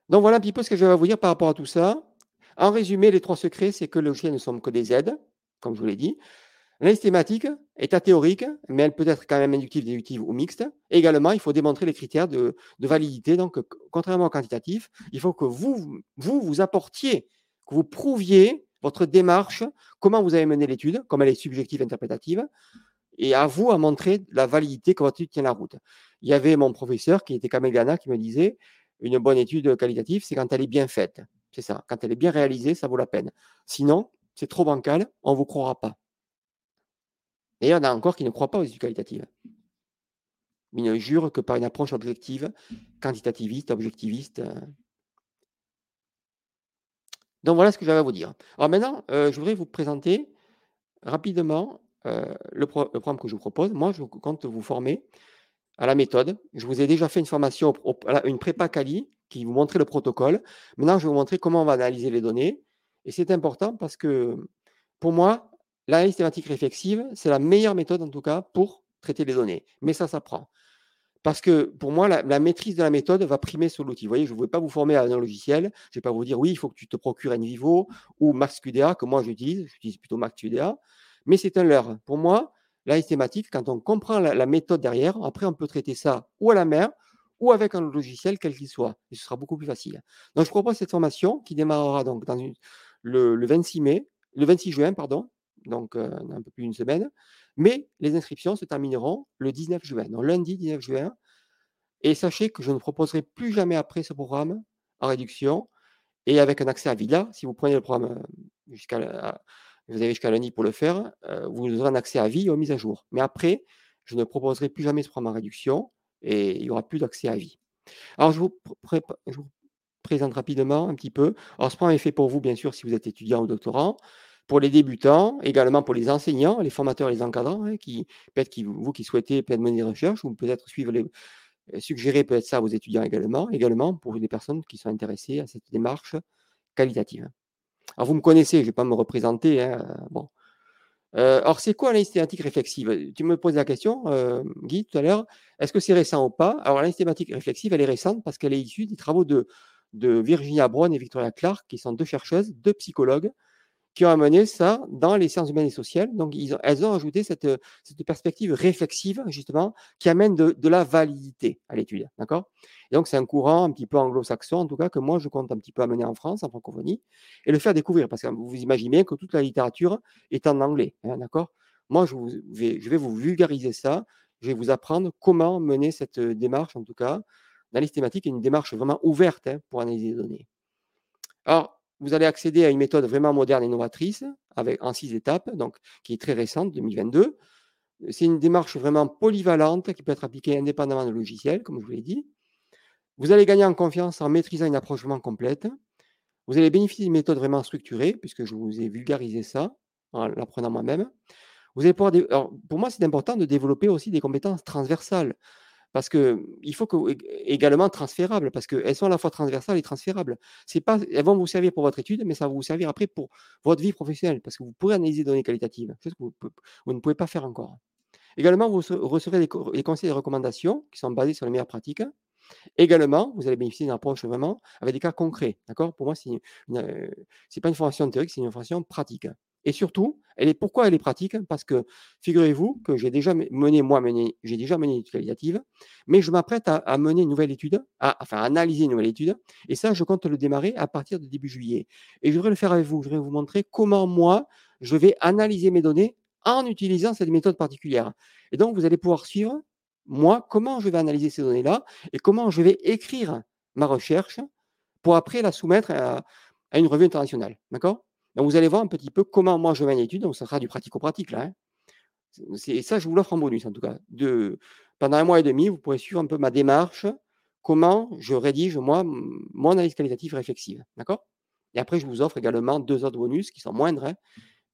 Donc voilà un petit peu ce que je vais vous dire par rapport à tout ça. En résumé, les trois secrets, c'est que le logiciel ne sont que des aides, comme je vous l'ai dit. L'analyse thématique est athéorique, mais elle peut être quand même inductive, déductive ou mixte. également, il faut démontrer les critères de, de, validité. Donc, contrairement au quantitatif, il faut que vous, vous, vous apportiez, que vous prouviez votre démarche, comment vous avez mené l'étude, comme elle est subjective, interprétative, et à vous à montrer la validité que votre étude tient la route. Il y avait mon professeur qui était Kamel Gana qui me disait une bonne étude qualitative, c'est quand elle est bien faite. C'est ça. Quand elle est bien réalisée, ça vaut la peine. Sinon, c'est trop bancal, on ne vous croira pas. Et il y en a encore qui ne croient pas aux études qualitatives. Ils ne jurent que par une approche objective, quantitativiste, objectiviste. Donc voilà ce que j'avais à vous dire. Alors maintenant, euh, je voudrais vous présenter rapidement euh, le, programme que je vous propose. Moi, je compte vous former à la méthode. Je vous ai déjà fait une formation, une prépa Cali qui vous montrait le protocole. Maintenant, je vais vous montrer comment on va analyser les données. Et c'est important parce que pour moi, l'analyse thématique réflexive, c'est la meilleure méthode en tout cas pour traiter les données. Mais ça s'apprend. Parce que pour moi, la, maîtrise de la méthode va primer sur l'outil. Vous voyez, je ne vais pas vous former à un logiciel. Je ne vais pas vous dire, oui, il faut que tu te procures NVivo ou MaxQDA, que moi j'utilise. J'utilise plutôt MaxQDA. Mais c'est un leurre. Pour moi, la thématique, quand on comprend la, méthode derrière, après, on peut traiter ça ou à la mer ou avec un logiciel, quel qu'il soit. Et ce sera beaucoup plus facile. Donc, je propose cette formation qui démarrera donc dans le, 26 mai, le 26 juin, pardon, donc un peu plus d'une semaine. Mais les inscriptions se termineront le 19 juin, donc lundi 19 juin. Et sachez que je ne proposerai plus jamais après ce programme en réduction et avec un accès à Villa. Si vous prenez le programme jusqu'à vous avez jusqu'à lundi pour le faire, vous aurez un accès à vie aux mises à jour. Mais après, je ne proposerai plus jamais ce programme en réduction et il n'y aura plus d'accès à vie. Alors, je vous, présente rapidement un petit peu. Alors, ce programme est fait pour vous, bien sûr, si vous êtes étudiant ou doctorant, pour les débutants, également pour les enseignants, les formateurs et les encadrants, hein, qui peut-être vous qui souhaitez peut-être mener des recherches ou peut-être suivre les, euh, suggérer peut-être ça à vos étudiants également, également pour les personnes qui sont intéressées à cette démarche qualitative. Alors vous me connaissez, je ne vais pas me représenter. Hein, bon. Euh, alors c'est quoi l'analyse réflexive? Tu me poses la question, euh, Guy, tout à l'heure. Est-ce que c'est récent ou pas? Alors l'analyse réflexive, elle est récente parce qu'elle est issue des travaux de, de Virginia Brown et Victoria Clark, qui sont deux chercheuses, deux psychologues, qui ont amené ça dans les sciences humaines et sociales. Donc, elles ont ajouté cette, perspective réflexive, justement, qui amène de, la validité à l'étude. D'accord? Donc, c'est un courant un petit peu anglo-saxon, en tout cas, que moi, je compte un petit peu amener en France, en francophonie, et le faire découvrir. Parce que vous imaginez que toute la littérature est en anglais. Hein, d'accord? Moi, je, vais, vous vulgariser ça. Je vais vous apprendre comment mener cette démarche, en tout cas, dans les thématiques, une démarche vraiment ouverte hein, pour analyser les données. Alors, vous allez accéder à une méthode vraiment moderne et novatrice, avec, en six étapes, donc, qui est très récente, 2022. C'est une démarche vraiment polyvalente qui peut être appliquée indépendamment du logiciel, comme je vous l'ai dit. Vous allez gagner en confiance en maîtrisant une approche vraiment complète. Vous allez bénéficier d'une méthode vraiment structurée, puisque je vous ai vulgarisé ça en l'apprenant moi-même. Vous allez pouvoir pour moi, c'est important de développer aussi des compétences transversales. Parce qu'il faut que, également transférables, parce qu'elles sont à la fois transversales et transférables. C'est pas, elles vont vous servir pour votre étude, mais ça va vous servir après pour votre vie professionnelle, parce que vous pourrez analyser des données qualitatives, chose que vous, ne pouvez pas faire encore. Également, vous recevrez des, conseils et recommandations qui sont basés sur les meilleures pratiques. Également, vous allez bénéficier d'une approche vraiment avec des cas concrets. D'accord? Pour moi, ce n'est euh, pas une formation théorique, c'est une formation pratique. Et surtout, elle est, pourquoi elle est pratique? Parce que figurez-vous que j'ai déjà mené, moi, j'ai déjà mené une étude qualitative, mais je m'apprête à, mener une nouvelle étude, à, enfin à analyser une nouvelle étude, et ça, je compte le démarrer à partir de début juillet. Et je voudrais le faire avec vous. Je vais vous montrer comment moi, je vais analyser mes données en utilisant cette méthode particulière. Et donc, vous allez pouvoir suivre, moi, comment je vais analyser ces données-là et comment je vais écrire ma recherche pour après la soumettre à une revue internationale. D'accord? Donc vous allez voir un petit peu comment moi je mène l'étude, donc ça sera du pratico-pratique là. Hein. C'est ça, je vous l'offre en bonus en tout cas. Pendant un mois et demi, vous pourrez suivre un peu ma démarche, comment je rédige moi mon analyse qualitative réflexive. D'accord? Et après, je vous offre également deux autres bonus qui sont moindres, hein,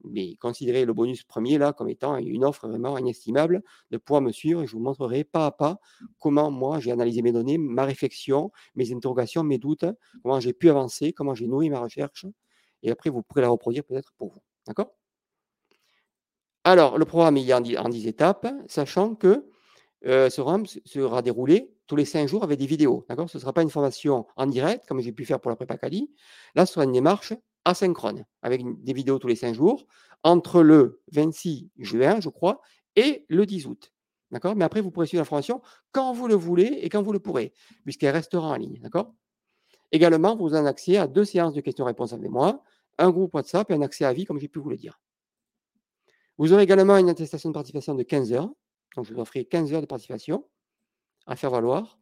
mais considérez le bonus premier là comme étant une offre vraiment inestimable de pouvoir me suivre et je vous montrerai pas à pas comment moi j'ai analysé mes données, ma réflexion, mes interrogations, mes doutes, comment j'ai pu avancer, comment j'ai nourri ma recherche et après, vous pourrez la reproduire peut-être pour vous. D'accord? Alors, le programme est en 10 étapes, sachant que euh, ce programme sera déroulé tous les 5 jours avec des vidéos. D'accord? Ce ne sera pas une formation en direct, comme j'ai pu faire pour la prépa Cali. Là, ce sera une démarche asynchrone, avec des vidéos tous les 5 jours, entre le 26 juin, je crois, et le 10 août. D'accord? Mais après, vous pourrez suivre la formation quand vous le voulez et quand vous le pourrez, puisqu'elle restera en ligne. D'accord? Également, vous un accès à deux séances de questions-réponses avec moi, un groupe WhatsApp et un accès à vie, comme j'ai pu vous le dire. Vous aurez également une attestation de participation de 15 heures. Donc, je vous offrirai 15 heures de participation à faire valoir.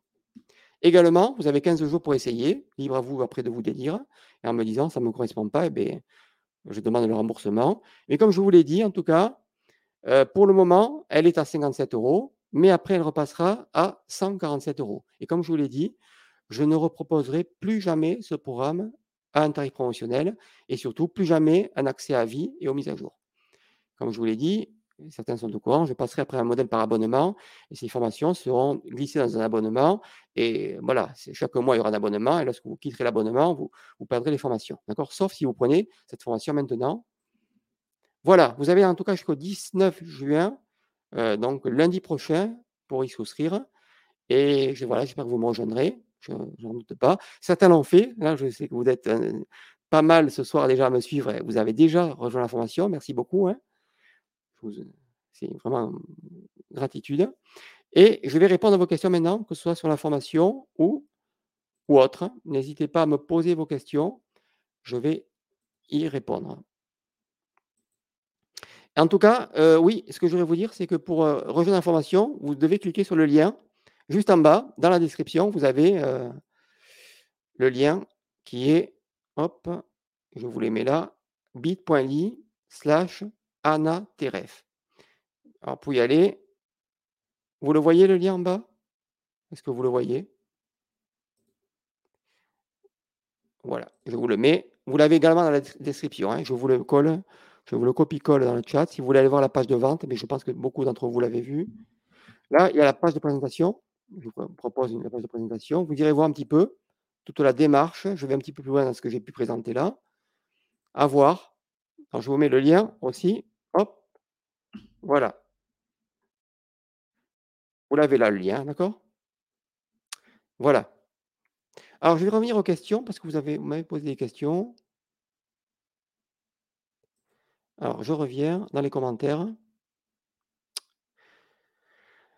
Également, vous avez 15 jours pour essayer. Libre à vous après de vous délire. Et en me disant, ça ne me correspond pas, eh je demande le remboursement. Mais comme je vous l'ai dit, en tout cas, euh, pour le moment, elle est à 57 euros. Mais après, elle repassera à 147 euros. Et comme je vous l'ai dit, je ne reproposerai plus jamais ce programme à un tarif promotionnel et surtout plus jamais un accès à vie et aux mises à jour. Comme je vous l'ai dit, certains sont au courant, je passerai après un modèle par abonnement et ces formations seront glissées dans un abonnement et voilà, chaque mois il y aura un abonnement et lorsque vous quitterez l'abonnement, vous, perdrez les formations. D'accord? Sauf si vous prenez cette formation maintenant. Voilà, vous avez en tout cas jusqu'au 19 juin, euh, donc lundi prochain, pour y souscrire. Et voilà, j'espère que vous me rejoindrez je n'en doute pas. Certains l'ont fait. Là, je sais que vous êtes euh, pas mal ce soir déjà à me suivre. Vous avez déjà rejoint la formation. Merci beaucoup. Hein. C'est vraiment gratitude. Et je vais répondre à vos questions maintenant, que ce soit sur la formation ou, ou autre. N'hésitez pas à me poser vos questions. Je vais y répondre. En tout cas, euh, oui, ce que je voudrais vous dire, c'est que pour euh, rejoindre la formation, vous devez cliquer sur le lien Juste en bas, dans la description, vous avez euh, le lien qui est, hop, je vous les mets là, bit.ly slash anateref. Alors, pour y aller, vous le voyez le lien en bas? Est-ce que vous le voyez? Voilà, je vous le mets. Vous l'avez également dans la description. Hein. Je vous le colle, je vous le copie-colle dans le chat. Si vous voulez aller voir la page de vente, mais je pense que beaucoup d'entre vous l'avez vu. Là, il y a la page de présentation. Je vous propose une page de présentation. Vous irez voir un petit peu toute la démarche. Je vais un petit peu plus loin dans ce que j'ai pu présenter là. À voir. Alors, je vous mets le lien aussi. Hop. Voilà. Vous l'avez là, le lien, d'accord? Voilà. Alors, je vais revenir aux questions parce que vous avez m'avez posé des questions. Alors, je reviens dans les commentaires.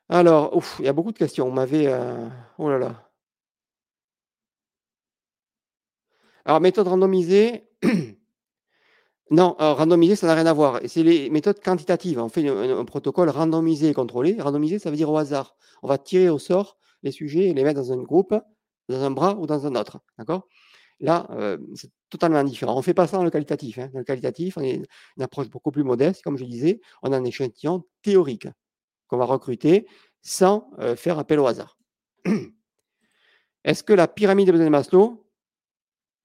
Alors, il y a beaucoup de questions. On m'avait, euh, oh là là. Alors, méthode randomisée. non, randomisée, ça n'a rien à voir. C'est les méthodes quantitatives. On fait un, protocole randomisé et contrôlé. Randomisé, ça veut dire au hasard. On va tirer au sort les sujets et les mettre dans un groupe dans un bras ou dans un autre. D'accord? Là, euh, c'est totalement différent. On ne fait pas ça dans le qualitatif. Hein. Dans le qualitatif, on a une, approche beaucoup plus modeste. Comme je disais, on a un échantillon théorique qu'on va recruter sans euh, faire appel au hasard. Est-ce que la pyramide de besoins de Maslow,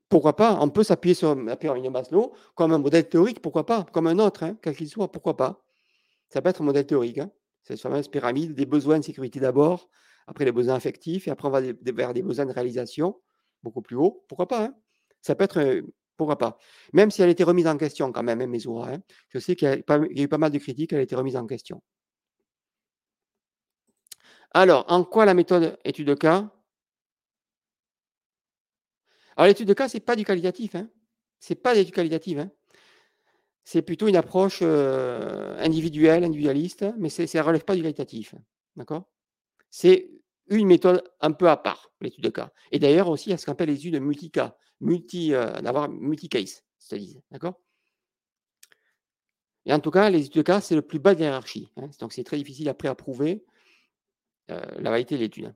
pourquoi pas On peut s'appuyer sur la pyramide de Maslow comme un modèle théorique, pourquoi pas Comme un autre, hein, quel qu'il soit, pourquoi pas Ça peut être un modèle théorique. Hein. C'est la fameuse pyramide des besoins de sécurité d'abord, après les besoins affectifs, et après on va vers des besoins de réalisation beaucoup plus haut. Pourquoi pas hein? Ça peut être, euh, pourquoi pas Même si elle a été remise en question quand même, hein, Mesura. Hein. Je sais qu'il y, a eu pas mal de critiques, elle a été remise en question. Alors, en quoi la méthode étude de cas? Alors, l'étude de cas, ce n'est pas du qualitatif. Hein. Ce n'est pas d'étude qualitative. C'est plutôt une approche euh, individuelle, individualiste, mais ça ne relève pas du qualitatif. D'accord? C'est une méthode un peu à part, l'étude de cas. Et d'ailleurs aussi, il y a ce qu'on appelle les études multi-cas, multi, euh, d'avoir multi-case, c'est-à-dire, d'accord? Et en tout cas, les études de cas, c'est le plus bas de la hiérarchie. Hein. donc, c'est très difficile après à prouver la validité de l'étude.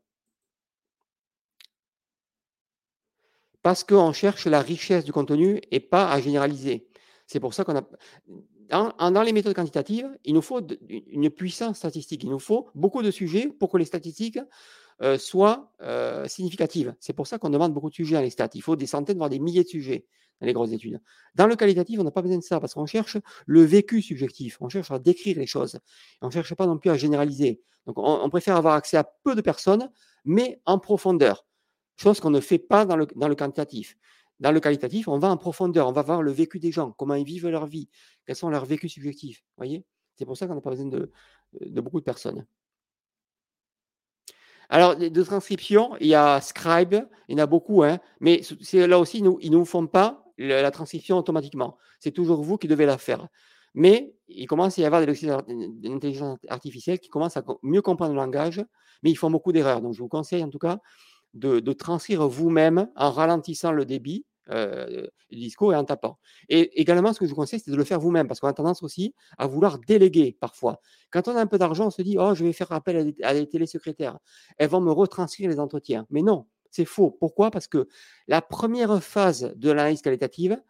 Parce qu'on cherche la richesse du contenu et pas à généraliser. C'est pour ça qu'on a. Dans, les méthodes quantitatives, il nous faut une puissance statistique. Il nous faut beaucoup de sujets pour que les statistiques euh, soient euh, significatives. C'est pour ça qu'on demande beaucoup de sujets dans les stats. Il faut des centaines, voire des milliers de sujets dans les grosses études. Dans le qualitatif, on n'a pas besoin de ça parce qu'on cherche le vécu subjectif. On cherche à décrire les choses. On ne cherche pas non plus à généraliser. Donc, on, préfère avoir accès à peu de personnes, mais en profondeur. Chose qu'on ne fait pas dans le, dans quantitatif. Dans le qualitatif, on va en profondeur, on va voir le vécu des gens, comment ils vivent leur vie, quels sont leurs vécus subjectifs. voyez? C'est pour ça qu'on n'a pas besoin de, beaucoup de personnes. Alors, de transcription, il y a Scribe, il y en a beaucoup, hein, mais là aussi, ils ne nous font pas la, transcription automatiquement. C'est toujours vous qui devez la faire. Mais il commence à y avoir des logiciels d'intelligence artificielle qui commencent à mieux comprendre le langage, mais ils font beaucoup d'erreurs. Donc, je vous conseille en tout cas de, transcrire vous-même en ralentissant le débit euh, discours et en tapant. Et également, ce que je vous conseille, c'est de le faire vous-même, parce qu'on a tendance aussi à vouloir déléguer parfois. Quand on a un peu d'argent, on se dit, oh, je vais faire appel à des, à télésecrétaires. Elles vont me retranscrire les entretiens. Mais non, c'est faux. Pourquoi? Parce que la première phase de l'analyse qualitative,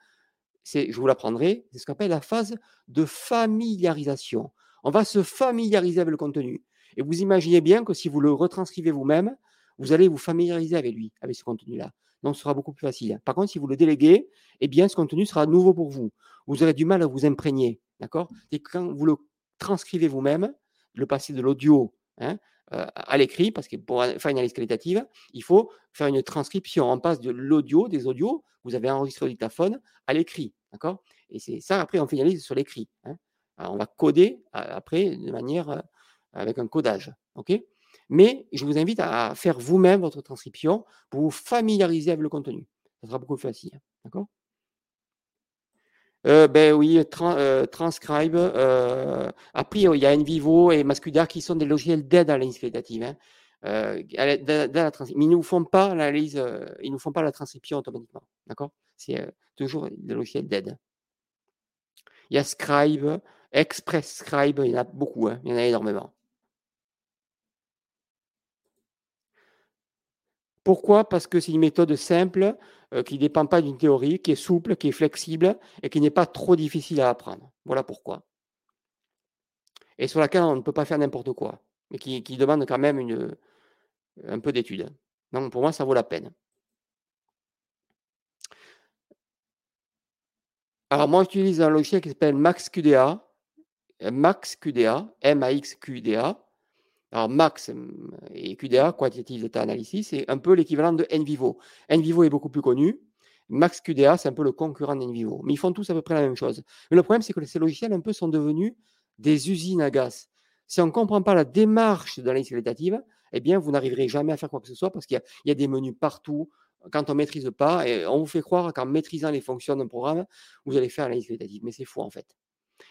c'est, je vous l'apprendrai, c'est ce qu'on appelle la phase de familiarisation. On va se familiariser avec le contenu. Et vous imaginez bien que si vous le retranscrivez vous-même, vous allez vous familiariser avec lui, avec ce contenu-là. Donc, ce sera beaucoup plus facile. Par contre, si vous le déléguez, eh bien, ce contenu sera nouveau pour vous. Vous aurez du mal à vous imprégner. D'accord? Et quand vous le transcrivez vous-même, le passer de l'audio hein, euh, à l'écrit, parce que pour faire une analyse qualitative, il faut faire une transcription. On passe de l'audio, des audios, vous avez enregistré au dictaphone, à l'écrit. D'accord? Et c'est ça, après, on finalise sur l'écrit. Hein. on va coder après de manière euh, avec un codage. OK? Mais je vous invite à faire vous-même votre transcription pour vous familiariser avec le contenu. Ça sera beaucoup plus facile. Hein, d'accord? Euh, ben oui, euh, Transcribe. Euh, après, il y a Envivo et Mascudar qui sont des logiciels d'aide à l'analyse qualitative. Hein. mais ils ne nous font pas l'analyse, ils nous font pas la transcription automatiquement. D'accord? C'est toujours des logiciels d'aide. Il y a Scribe, Express Scribe, il y en a beaucoup, hein, il y en a énormément. Pourquoi? Parce que c'est une méthode simple, euh, qui ne dépend pas d'une théorie, qui est souple, qui est flexible et qui n'est pas trop difficile à apprendre. Voilà pourquoi. Et sur laquelle on ne peut pas faire n'importe quoi, mais qui, demande quand même un peu d'étude. Donc pour moi, ça vaut la peine. Alors moi, j'utilise un logiciel qui s'appelle MaxQDA, MaxQDA, M-A-X-Q-D-A. Alors Max et QDA, Quantitative Data Analysis, c'est un peu l'équivalent de NVivo. NVivo est beaucoup plus connu. Max QDA, c'est un peu le concurrent d'NVivo. Mais ils font tous à peu près la même chose. Mais le problème, c'est que ces logiciels un peu sont devenus des usines à gaz. Si on ne comprend pas la démarche de l'analyse qualitative, eh bien, vous n'arriverez jamais à faire quoi que ce soit parce qu'il y, a des menus partout. Quand on ne maîtrise pas, et on vous fait croire qu'en maîtrisant les fonctions d'un programme, vous allez faire l'analyse qualitative. Mais c'est faux, en fait.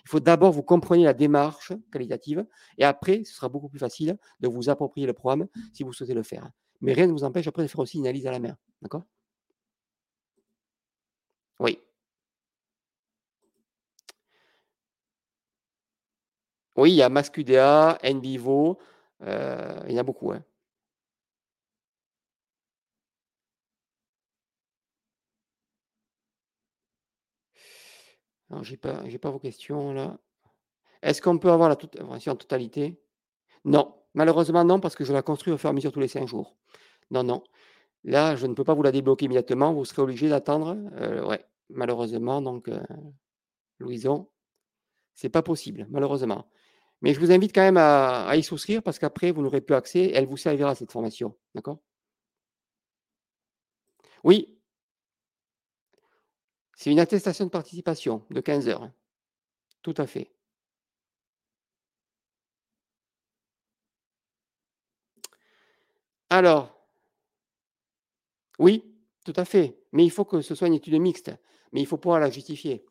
Il faut d'abord vous compreniez la démarche qualitative et après, ce sera beaucoup plus facile de vous approprier le programme si vous souhaitez le faire. Mais rien ne vous empêche après de faire aussi une analyse à la main. D'accord? Oui. Oui, il y a MassQDA, NVivo, euh, il y en a beaucoup. Hein. Alors, j'ai pas, vos questions là. Est-ce qu'on peut avoir la toute, en totalité? Non, malheureusement non, parce que je la construis au fur et à mesure tous les cinq jours. Non, non. Là, je ne peux pas vous la débloquer immédiatement. Vous serez obligé d'attendre. Euh, ouais, malheureusement, donc, euh, Louison, c'est pas possible, malheureusement. Mais je vous invite quand même à, à y souscrire parce qu'après, vous n'aurez plus accès. Elle vous servira cette formation. D'accord? Oui, c'est une attestation de participation de 15 heures. Tout à fait. Alors, oui, tout à fait. Mais il faut que ce soit une étude mixte. Mais il faut pouvoir la justifier.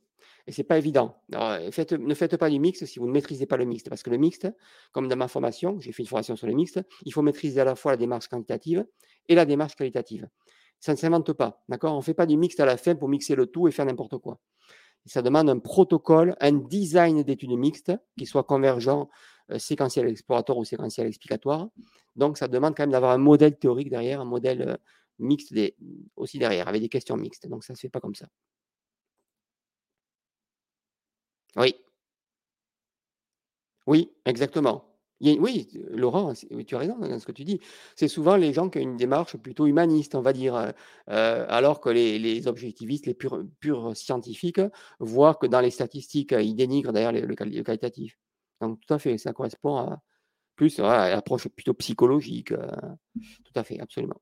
Et ce n'est pas évident. ne faites pas du mixte si vous ne maîtrisez pas le mixte. Parce que le mixte, comme dans ma formation, j'ai fait une formation sur le mixte, il faut maîtriser à la fois la démarche quantitative et la démarche qualitative ça ne s'invente pas. D'accord? On ne fait pas du mixte à la fin pour mixer le tout et faire n'importe quoi. Ça demande un protocole, un design d'études mixtes qui soit convergent, euh, séquentiel exploratoire ou séquentiel explicatoire. Donc, ça demande quand même d'avoir un modèle théorique derrière, un modèle euh, mixte aussi derrière, avec des questions mixtes. Donc, ça ne se fait pas comme ça. Oui. Oui, exactement oui, Laurent, tu as raison dans ce que tu dis. C'est souvent les gens qui ont une démarche plutôt humaniste, on va dire, euh, euh, alors que les, objectivistes, les purs, scientifiques, voient que dans les statistiques, ils dénigrent d'ailleurs le, qualitatif. Donc, tout à fait, ça correspond à plus à l'approche plutôt psychologique. Euh, tout à fait, absolument.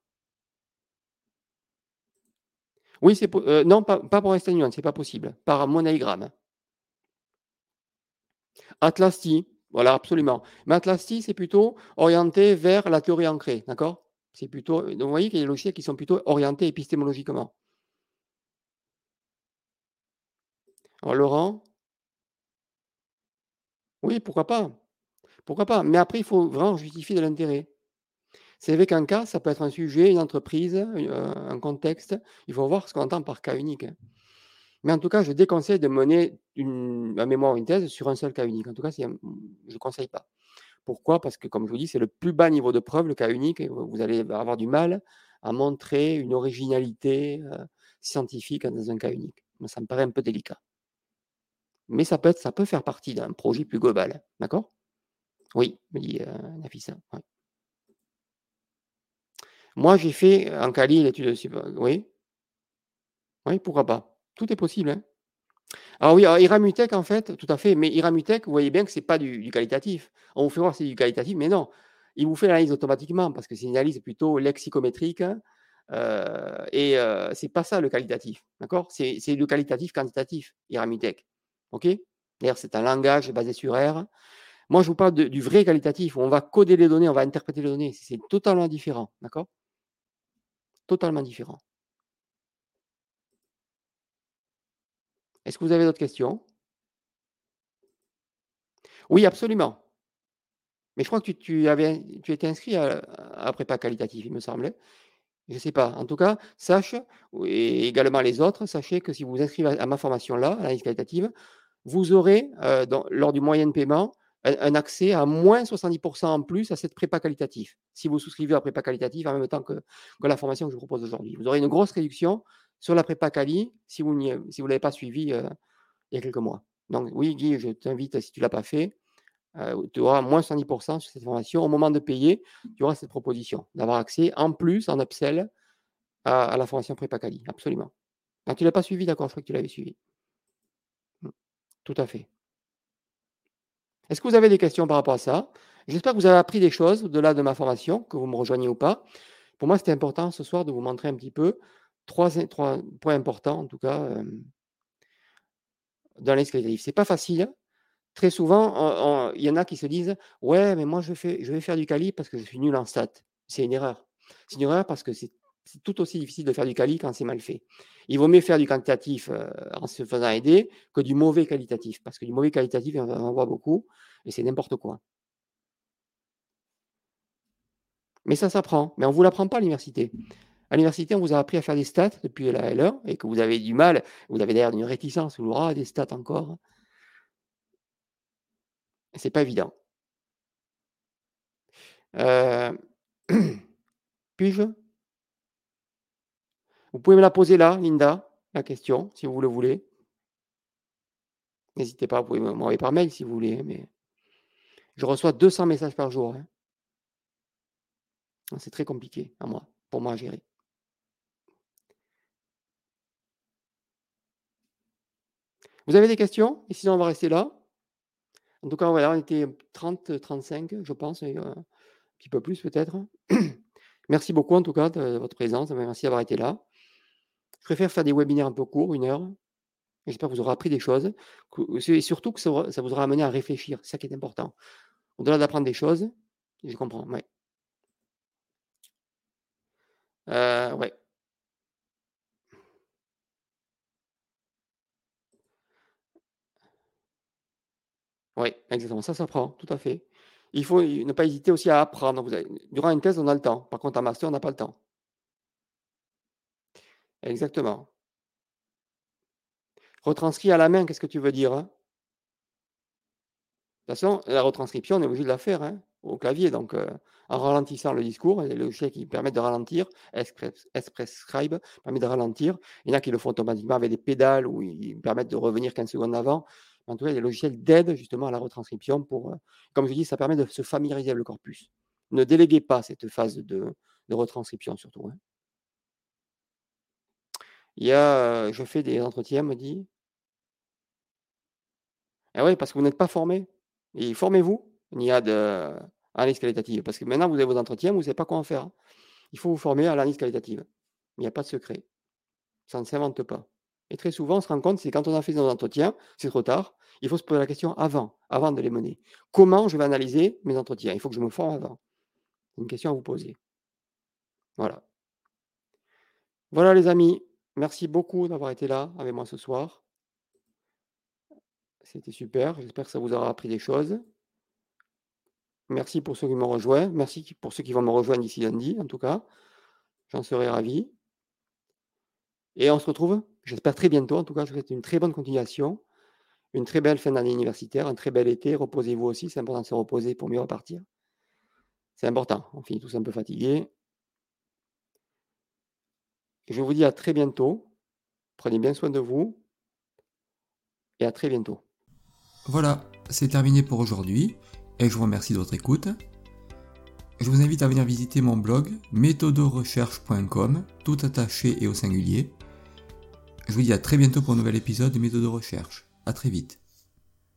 Oui, c'est non, pas, pour Einstein ce c'est pas possible. Par monaïgramme. Atlasti, voilà, absolument. Matlasti, c'est plutôt orienté vers la théorie ancrée, d'accord? C'est plutôt. Donc, vous voyez qu'il y a des logiciels qui sont plutôt orientés épistémologiquement. Alors, Laurent? Oui, pourquoi pas? Pourquoi pas? Mais après, il faut vraiment justifier de l'intérêt. C'est avec un cas, ça peut être un sujet, une entreprise, euh, un contexte. Il faut voir ce qu'on entend par cas unique. Mais en tout cas, je déconseille de mener une, un mémoire une thèse sur un seul cas unique. En tout cas, je ne conseille pas. Pourquoi? Parce que, comme je vous dis, c'est le plus bas niveau de preuve, le cas unique. Et vous allez avoir du mal à montrer une originalité euh, scientifique dans un cas unique. Ça me paraît un peu délicat. Mais ça peut, être, ça peut faire partie d'un projet plus global. D'accord? Oui, me dit euh, Nafisa. Moi, j'ai fait en Cali l'étude de... Oui Oui, pourquoi pas? Tout est possible. Hein. Alors oui, Iramutech, en fait, tout à fait. Mais Iramutech, vous voyez bien que ce n'est pas du, qualitatif. On vous fait voir que c'est du qualitatif, mais non. Il vous fait l'analyse automatiquement parce que c'est une analyse plutôt lexicométrique. Euh, et euh, ce n'est pas ça le qualitatif. D'accord? C'est, le qualitatif quantitatif, Iramutech. OK? D'ailleurs, c'est un langage basé sur R. Moi, je vous parle du vrai qualitatif où on va coder les données, on va interpréter les données. C'est totalement différent. D'accord? Totalement différent. Est-ce que vous avez d'autres questions? Oui, absolument. Mais je crois que tu, étais inscrit à, prépa qualitatif, il me semblait. Je ne sais pas. En tout cas, sache, et également les autres, sachez que si vous vous inscrivez à ma formation là, à l'analyse qualitative, vous aurez, euh, lors du moyen de paiement, un, accès à moins 70% en plus à cette prépa qualitative. Si vous souscrivez à prépa qualitative en même temps que, la formation que je vous propose aujourd'hui. Vous aurez une grosse réduction sur la prépa quali si vous ne l'avez pas suivi euh, il y a quelques mois. Donc oui, Guy, je t'invite, si tu ne l'as pas fait, euh, tu auras moins 70% sur cette formation. Au moment de payer, tu auras cette proposition d'avoir accès en plus, en upsell, à, la formation prépa quali. Absolument. Donc, tu ne l'as pas suivi, d'accord, je crois que tu l'avais suivi. Mmh. Tout à fait. Est-ce que vous avez des questions par rapport à ça? J'espère que vous avez appris des choses au-delà de ma formation, que vous me rejoignez ou pas. Pour moi, c'était important ce soir de vous montrer un petit peu trois, points importants, en tout cas, euh, dans l'escalade. Ce n'est pas facile. Très souvent, il y en a qui se disent Ouais, mais moi, je, vais faire du quali parce que je suis nul en stats. C'est une erreur. C'est une erreur parce que c'est tout aussi difficile de faire du quali quand c'est mal fait. Il vaut mieux faire du quantitatif euh, en se faisant aider que du mauvais qualitatif, parce que du mauvais qualitatif, on en voit beaucoup, et c'est n'importe quoi. Mais ça s'apprend, mais on ne vous l'apprend pas à l'université. À l'université, on vous a appris à faire des stats depuis la L1 et que vous avez du mal, vous avez d'ailleurs une réticence, vous aurez des stats encore. C'est pas évident. Euh... Puis-je? Vous pouvez me la poser là, Linda, la question, si vous le voulez. N'hésitez pas, vous pouvez m'envoyer par mail si vous voulez, mais je reçois 200 messages par jour. Hein. C'est très compliqué à moi, pour moi à gérer. Vous avez des questions? Et sinon, on va rester là. En tout cas, voilà, on était 30, 35, je pense, euh, un petit peu plus peut-être. Merci beaucoup en tout cas de votre présence. Merci d'avoir été là. Je préfère faire des webinaires un peu courts, une heure. J'espère que vous aurez appris des choses. Et surtout que ça, vous aura amené à réfléchir. C'est ça qui est important. Au-delà d'apprendre des choses, je comprends. Ouais. Euh, ouais. Oui, exactement. Ça s'apprend, tout à fait. Il faut ne pas hésiter aussi à apprendre. durant une thèse, on a le temps. Par contre, en master, on n'a pas le temps. Exactement. Retranscrit à la main, qu'est-ce que tu veux dire hein? De toute façon, la retranscription, on est obligé de la faire hein, au clavier. Donc, euh, en ralentissant le discours, les logiciels qui permettent de ralentir, Express, Scribe permet de ralentir. Il y en a qui le font automatiquement avec des pédales ou ils permettent de revenir 15 secondes avant. En tout cas, il y a des logiciels d'aide justement à la retranscription pour, euh, comme je dis, ça permet de se familiariser avec le corpus. Ne déléguez pas cette phase de, retranscription surtout. Hein. Il y a, je fais des entretiens, me dit. Eh oui, parce que vous n'êtes pas formé. Et formez-vous. Il y a de analyse qualitative. Parce que maintenant, vous avez vos entretiens, vous ne savez pas comment faire. Il faut vous former à l'analyse qualitative. Il n'y a pas de secret. Ça ne s'invente pas. Et très souvent, on se rend compte, c'est quand on a fait nos entretiens, c'est trop tard. Il faut se poser la question avant, avant de les mener. Comment je vais analyser mes entretiens? Il faut que je me forme avant. C'est une question à vous poser. Voilà. Voilà les amis. Merci beaucoup d'avoir été là avec moi ce soir. C'était super. J'espère que ça vous aura appris des choses. Merci pour ceux qui m'ont rejoint. Merci pour ceux qui vont me rejoindre ici lundi, en tout cas. J'en serai ravi. Et on se retrouve, j'espère très bientôt. En tout cas, je vous souhaite une très bonne continuation, une très belle fin d'année universitaire, un très bel été. Reposez-vous aussi. C'est important de se reposer pour mieux repartir. C'est important. On finit tous un peu fatigués. Je vous dis à très bientôt. Prenez bien soin de vous. Et à très bientôt. Voilà, c'est terminé pour aujourd'hui. Et je vous remercie de votre écoute. Je vous invite à venir visiter mon blog méthodorecherche.com, tout attaché et au singulier. Je vous dis à très bientôt pour un nouvel épisode de Méthode de Recherche. A très vite.